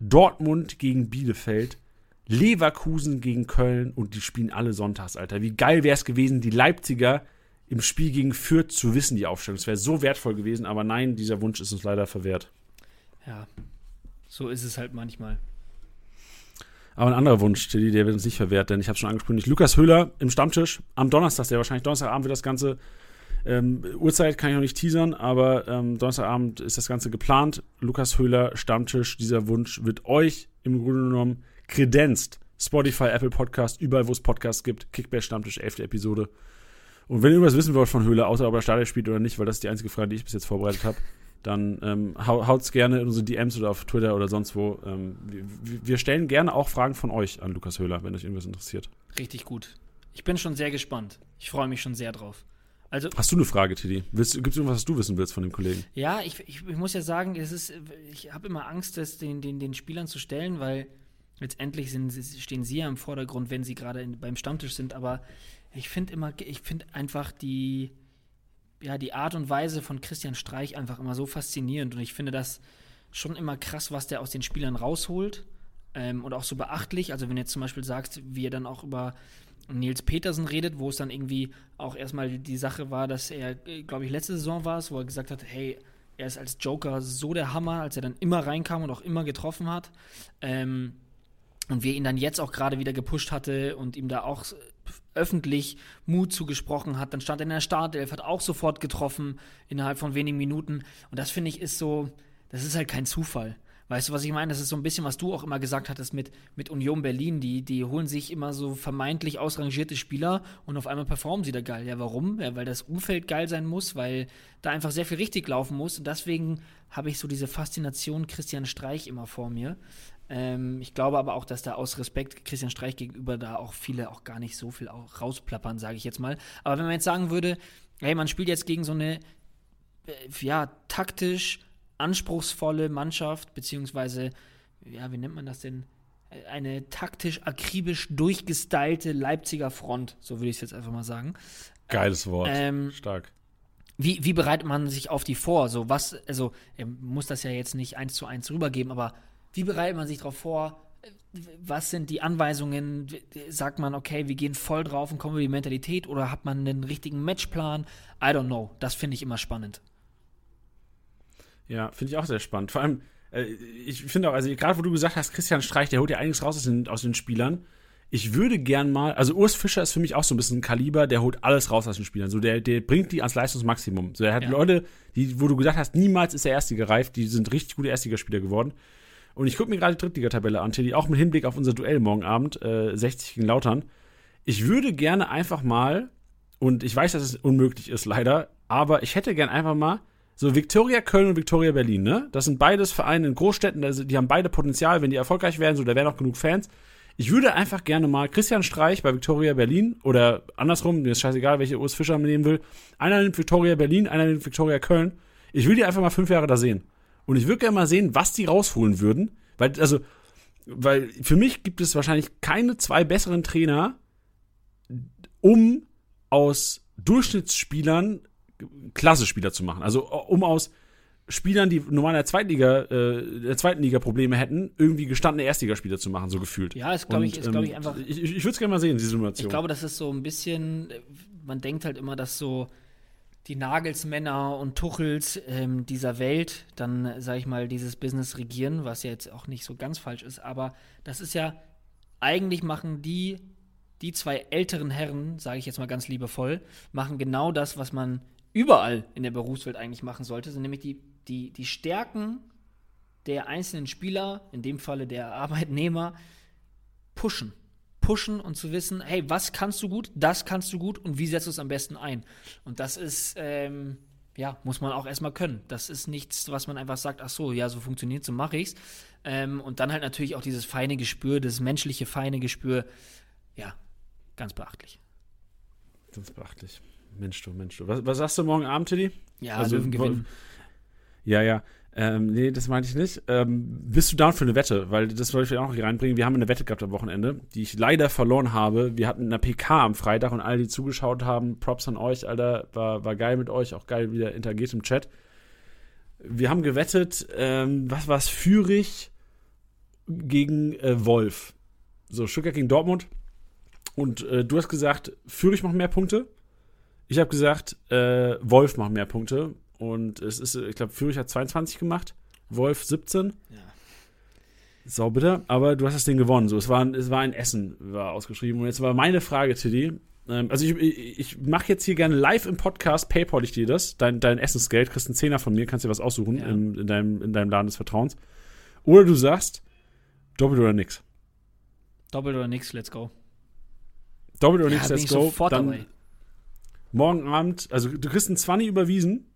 Dortmund gegen Bielefeld, Leverkusen gegen Köln und die spielen alle sonntags, Alter. Wie geil wäre es gewesen, die Leipziger im Spiel gegen Fürth zu wissen, die Aufstellung. Das wäre so wertvoll gewesen, aber nein, dieser Wunsch ist uns leider verwehrt. Ja, so ist es halt manchmal. Aber ein anderer Wunsch, Tilly, der wird uns nicht verwehrt, denn ich habe schon angekündigt, Lukas Höhler im Stammtisch am Donnerstag, der wahrscheinlich Donnerstagabend wird das Ganze Ähm, Uhrzeit kann ich noch nicht teasern, aber ähm, Donnerstagabend ist das Ganze geplant. Lukas Höhler, Stammtisch, dieser Wunsch wird euch im Grunde genommen kredenzt. Spotify, Apple Podcast, überall, wo es Podcasts gibt. Kickback Stammtisch, 11. Episode. Und wenn ihr irgendwas wissen wollt von Höhler, außer ob er Stadion spielt oder nicht, weil das ist die einzige Frage, die ich bis jetzt vorbereitet habe, dann ähm, haut's gerne in unsere DMs oder auf Twitter oder sonst wo. Ähm, wir, wir, stellen gerne auch Fragen von euch an Lukas Höhler, wenn euch irgendwas interessiert. Richtig gut. Ich bin schon sehr gespannt. Ich freue mich schon sehr drauf. Also, Hast du eine Frage, Teddy? Gibt es irgendwas, was du wissen willst von dem Kollegen? Ja, ich, ich, ich muss ja sagen, es ist, ich habe immer Angst, das den, den, den Spielern zu stellen, weil letztendlich sind, stehen sie ja im Vordergrund, wenn sie gerade beim Stammtisch sind. Aber ich finde immer, ich finde einfach die, ja, die Art und Weise von Christian Streich einfach immer so faszinierend. Und ich finde das schon immer krass, was der aus den Spielern rausholt. Ähm, und auch so beachtlich. Also, wenn du jetzt zum Beispiel sagst, wie er dann auch über Nils Petersen redet, wo es dann irgendwie auch erstmal die Sache war, dass er, glaube ich, letzte Saison war es, wo er gesagt hat, hey, er ist als Joker so der Hammer, als er dann immer reinkam und auch immer getroffen hat. Ähm, und wir ihn dann jetzt auch gerade wieder gepusht hatte und ihm da auch öffentlich Mut zugesprochen hat. Dann stand er in der Startelf, hat auch sofort getroffen innerhalb von wenigen Minuten. Und das finde ich ist so, das ist halt kein Zufall. Weißt du, was ich meine? Das ist so ein bisschen, was du auch immer gesagt hattest mit, mit Union Berlin. Die, die holen sich immer so vermeintlich ausrangierte Spieler und auf einmal performen sie da geil. Ja, warum? Ja, weil das Umfeld geil sein muss, weil da einfach sehr viel richtig laufen muss. Und deswegen habe ich so diese Faszination Christian Streich immer vor mir. Ähm, ich glaube aber auch, dass da aus Respekt Christian Streich gegenüber da auch viele auch gar nicht so viel rausplappern, sage ich jetzt mal. Aber wenn man jetzt sagen würde, hey, man spielt jetzt gegen so eine, äh, ja, taktisch anspruchsvolle Mannschaft, beziehungsweise, ja, wie nennt man das denn? Eine taktisch akribisch durchgestylte Leipziger Front, so würde ich es jetzt einfach mal sagen. Geiles Wort. Ähm, Stark. Wie, wie bereitet man sich auf die vor? So was, also er muss das ja jetzt nicht eins zu eins rübergeben, aber wie bereitet man sich darauf vor? Was sind die Anweisungen? Sagt man, okay, wir gehen voll drauf und kommen über die Mentalität oder hat man einen richtigen Matchplan? I don't know. Das finde ich immer spannend. Ja, finde ich auch sehr spannend. Vor allem, äh, ich finde auch, also gerade wo du gesagt hast, Christian Streich, der holt ja einiges raus aus den, aus den Spielern. Ich würde gern mal, also Urs Fischer ist für mich auch so ein bisschen ein Kaliber, der holt alles raus aus den Spielern. So, der, der bringt die ans Leistungsmaximum. So, er hat ja. Leute, die, wo du gesagt hast, niemals ist der Erste gereift, die sind richtig gute Erstligaspieler geworden. Und ich gucke mir gerade die Drittligatabelle an, Teddy, auch mit Hinblick auf unser Duell morgen Abend, äh, 60 gegen Lautern. Ich würde gerne einfach mal, und ich weiß, dass es unmöglich ist, leider, aber ich hätte gern einfach mal so, Victoria Köln und Victoria Berlin, ne? Das sind beides Vereine in Großstädten, die haben beide Potenzial, wenn die erfolgreich werden, so, da wären auch genug Fans. Ich würde einfach gerne mal Christian Streich bei Victoria Berlin oder andersrum, mir ist scheißegal, welche Urs Fischer nehmen will. Einer nimmt Victoria Berlin, einer nimmt Victoria Köln. Ich will die einfach mal fünf Jahre da sehen. Und ich würde gerne mal sehen, was die rausholen würden. Weil, also, weil für mich gibt es wahrscheinlich keine zwei besseren Trainer, um aus Durchschnittsspielern Klasse-Spieler zu machen. Also um aus Spielern, die normal in der zweiten Liga, äh, der zweiten Liga Probleme hätten, irgendwie gestandene Erstligaspieler zu machen, so gefühlt. Ja, ist glaube ich, ist, glaub ich ähm, einfach. Ich, ich, ich würde es gerne mal sehen, diese Simulation. Ich glaube, das ist so ein bisschen, man denkt halt immer, dass so die Nagelsmänner und Tuchels ähm, dieser Welt dann, sage ich mal, dieses Business regieren, was ja jetzt auch nicht so ganz falsch ist, aber das ist ja, eigentlich machen die, die zwei älteren Herren, sage ich jetzt mal ganz liebevoll, machen genau das, was man überall in der Berufswelt eigentlich machen sollte, sind nämlich die, die, die Stärken der einzelnen Spieler, in dem Falle der Arbeitnehmer, pushen. Pushen und zu wissen, hey, was kannst du gut, das kannst du gut und wie setzt du es am besten ein? Und das ist, ähm, ja, muss man auch erstmal können. Das ist nichts, was man einfach sagt, ach so, ja, so funktioniert, so mache ich's. Ähm, und dann halt natürlich auch dieses feine Gespür, das menschliche feine Gespür, ja, ganz beachtlich. Ganz beachtlich. Mensch, du, Mensch, du. Was, was sagst du morgen Abend, Tilly? Ja, also, Löwen gewinnen. Ja, ja. Ähm, nee, das meinte ich nicht. Ähm, bist du down für eine Wette? Weil das wollte ich auch noch hier reinbringen. Wir haben eine Wette gehabt am Wochenende, die ich leider verloren habe. Wir hatten eine PK am Freitag und alle, die zugeschaut haben, Props an euch, Alter. War, war geil mit euch, auch geil wieder interagiert im Chat. Wir haben gewettet, ähm, was war es, Fürich gegen äh, Wolf. So, Stuttgart gegen Dortmund. Und äh, du hast gesagt, Fürich macht mehr Punkte. Ich habe gesagt, äh, Wolf macht mehr Punkte. Und es ist, ich glaube, Fürich hat 22 gemacht, Wolf 17. Ja. Sau bitter, aber du hast das Ding gewonnen. So, es war, es war ein Essen, war ausgeschrieben. Und jetzt war meine Frage, Tilly, Ähm, also ich, ich, ich mache jetzt hier gerne live im Podcast, Paypal ich dir das, dein, dein Essensgeld, kriegst einen Zehner von mir, kannst dir was aussuchen Ja. in, in, deinem, in deinem Laden des Vertrauens. Oder du sagst, doppelt oder nix. Doppelt oder nix, let's go. Doppelt oder Ja, nix, let's ich go. sofort Dann dabei. morgen Abend, also du kriegst einen 20 überwiesen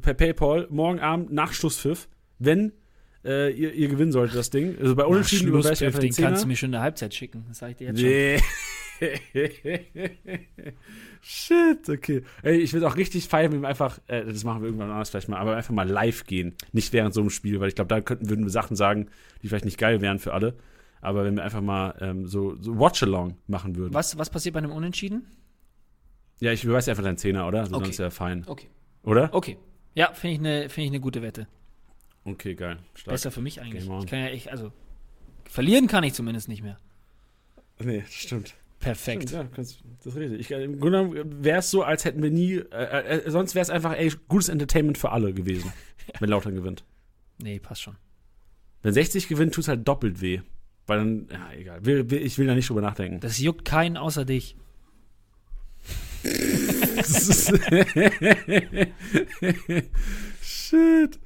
per Paypal, morgen Abend nach Schlusspfiff, wenn äh, ihr, ihr gewinnen solltet, das Ding. Also bei Unentschieden einfach den den kannst du Zehner. mir schon in der Halbzeit schicken. Das sag ich dir jetzt schon. Nee. Shit, okay. Ey, ich würde auch richtig feiern, wenn wir einfach, äh, das machen wir irgendwann anders vielleicht mal, aber einfach mal live gehen. Nicht während so einem Spiel, weil ich glaube, da könnten, würden wir Sachen sagen, die vielleicht nicht geil wären für alle. Aber wenn wir einfach mal ähm, so, so Watch-Along machen würden. Was, was passiert bei einem Unentschieden? Ja, ich überweise einfach deinen Zehner, oder? So, Okay. Dann ist ja fein. Okay. Oder? Okay. Ja, finde ich eine find ich eine gute Wette. Okay, geil. Stark. Besser für mich eigentlich. Ich kann ja echt, also verlieren kann ich zumindest nicht mehr. Nee, das stimmt. Perfekt. Stimmt, ja, kannst, das ist richtig. Ich, äh, Im Grunde genommen wäre es so, als hätten wir nie, äh, äh, sonst wäre es einfach, ey, gutes Entertainment für alle gewesen, wenn Lautern gewinnt. Nee, passt schon. Wenn 60 gewinnt, tut es halt doppelt weh. Weil dann, ja, egal. Ich will da nicht drüber nachdenken. Das juckt keinen außer dich. Shit.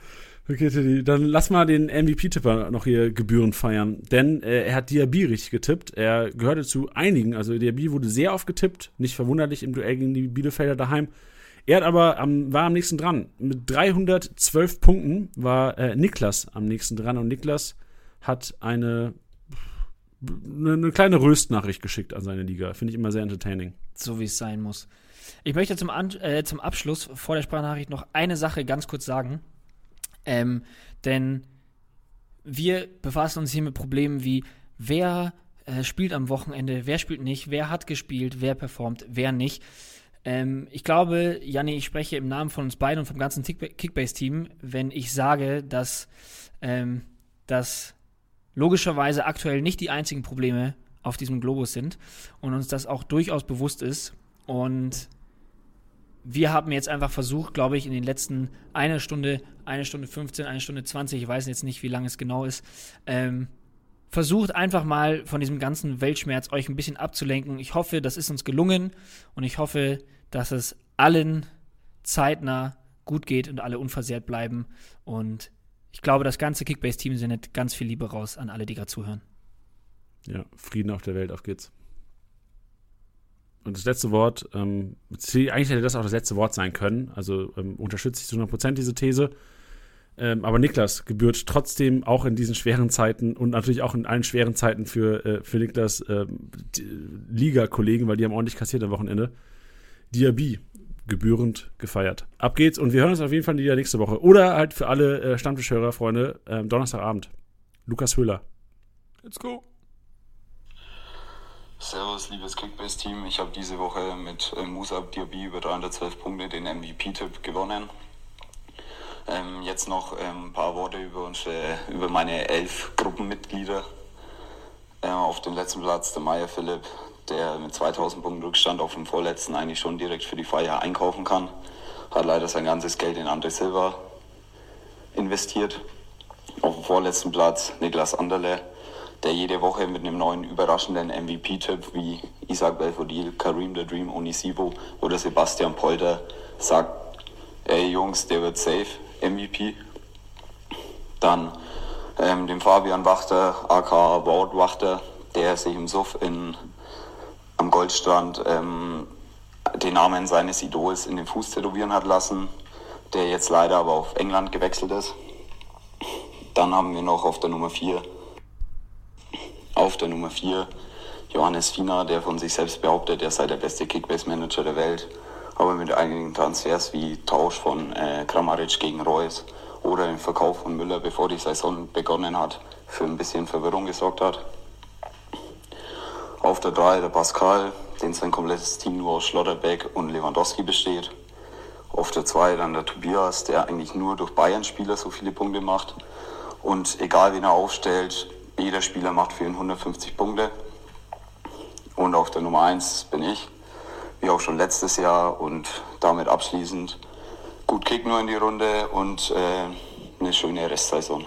Okay, Teddy, dann lass mal den MVP-Tipper noch hier gebührend feiern. Denn äh, er hat Diaby richtig getippt. Er gehörte zu einigen. Also Diaby wurde sehr oft getippt. Nicht verwunderlich im Duell gegen die Bielefelder daheim. Er hat aber am, war am nächsten dran. Mit 312 Punkten war äh, Niklas am nächsten dran. Und Niklas hat eine, eine, eine kleine Röstnachricht geschickt an seine Liga. Finde ich immer sehr entertaining. So wie es sein muss. Ich möchte zum, An äh, zum Abschluss vor der Sprachnachricht noch eine Sache ganz kurz sagen. Ähm, denn wir befassen uns hier mit Problemen wie, wer äh, spielt am Wochenende, wer spielt nicht, wer hat gespielt, wer performt, wer nicht. Ähm, ich glaube, Janni, ich spreche im Namen von uns beiden und vom ganzen Kickba- Kickbase-Team, wenn ich sage, dass, ähm, dass logischerweise aktuell nicht die einzigen Probleme auf diesem Globus sind und uns das auch durchaus bewusst ist. Und wir haben jetzt einfach versucht, glaube ich, in den letzten eine Stunde, eine Stunde 15, eine Stunde 20, ich weiß jetzt nicht, wie lange es genau ist, ähm, versucht einfach mal von diesem ganzen Weltschmerz euch ein bisschen abzulenken. Ich hoffe, das ist uns gelungen und ich hoffe, dass es allen zeitnah gut geht und alle unversehrt bleiben. Und ich glaube, das ganze Kickbase-Team sendet ganz viel Liebe raus an alle, die gerade zuhören. Ja, Frieden auf der Welt, auf geht's. Und das letzte Wort, ähm, eigentlich hätte das auch das letzte Wort sein können. Also ähm, unterstütze ich zu 100% diese These. Ähm, aber Niklas gebührt trotzdem auch in diesen schweren Zeiten und natürlich auch in allen schweren Zeiten für, äh, für Niklas ähm, die Liga-Kollegen, weil die haben ordentlich kassiert am Wochenende. Diaby gebührend gefeiert. Ab geht's und wir hören uns auf jeden Fall wieder nächste Woche. Oder halt für alle äh, Stammtischhörer, Freunde, ähm, Donnerstagabend. Lukas Höhler. Let's go. Servus, liebes Kickbase-Team. Ich habe diese Woche mit äh, Musab Diaby über 312 Punkte den MVP-Tipp gewonnen. Ähm, jetzt noch ähm, ein paar Worte über, unsere, über meine elf Gruppenmitglieder. Äh, auf dem letzten Platz der Meier Philipp, der mit 2000 Punkten Rückstand auf dem vorletzten eigentlich schon direkt für die Feier einkaufen kann. Hat leider sein ganzes Geld in André Silva investiert. Auf dem vorletzten Platz Niklas Anderle, der jede Woche mit einem neuen überraschenden MVP-Tipp wie Isaac Belfodil, Karim the Dream Onisivo oder Sebastian Polter sagt, ey Jungs, der wird safe MVP. Dann ähm, dem Fabian Wachter, aka Wout Wachter, der sich im Suff in, am Goldstrand ähm, den Namen seines Idols in den Fuß tätowieren hat lassen, der jetzt leider aber auf England gewechselt ist. Dann haben wir noch auf der Nummer 4 auf der Nummer 4 Johannes Fiener, der von sich selbst behauptet, er sei der beste Kickbase-Manager der Welt, aber mit einigen Transfers wie Tausch von äh, Kramaric gegen Reus oder den Verkauf von Müller, bevor die Saison begonnen hat, für ein bisschen Verwirrung gesorgt hat. Auf der 3 der Pascal, den sein komplettes Team nur aus Schlotterbeck und Lewandowski besteht. Auf der 2 dann der Tobias, der eigentlich nur durch Bayern-Spieler so viele Punkte macht. Und egal wen er aufstellt, jeder Spieler macht für ihn 150 Punkte. Und auf der Nummer 1 bin ich, wie auch schon letztes Jahr und damit abschließend gut Kick nur in die Runde und äh, eine schöne Restsaison.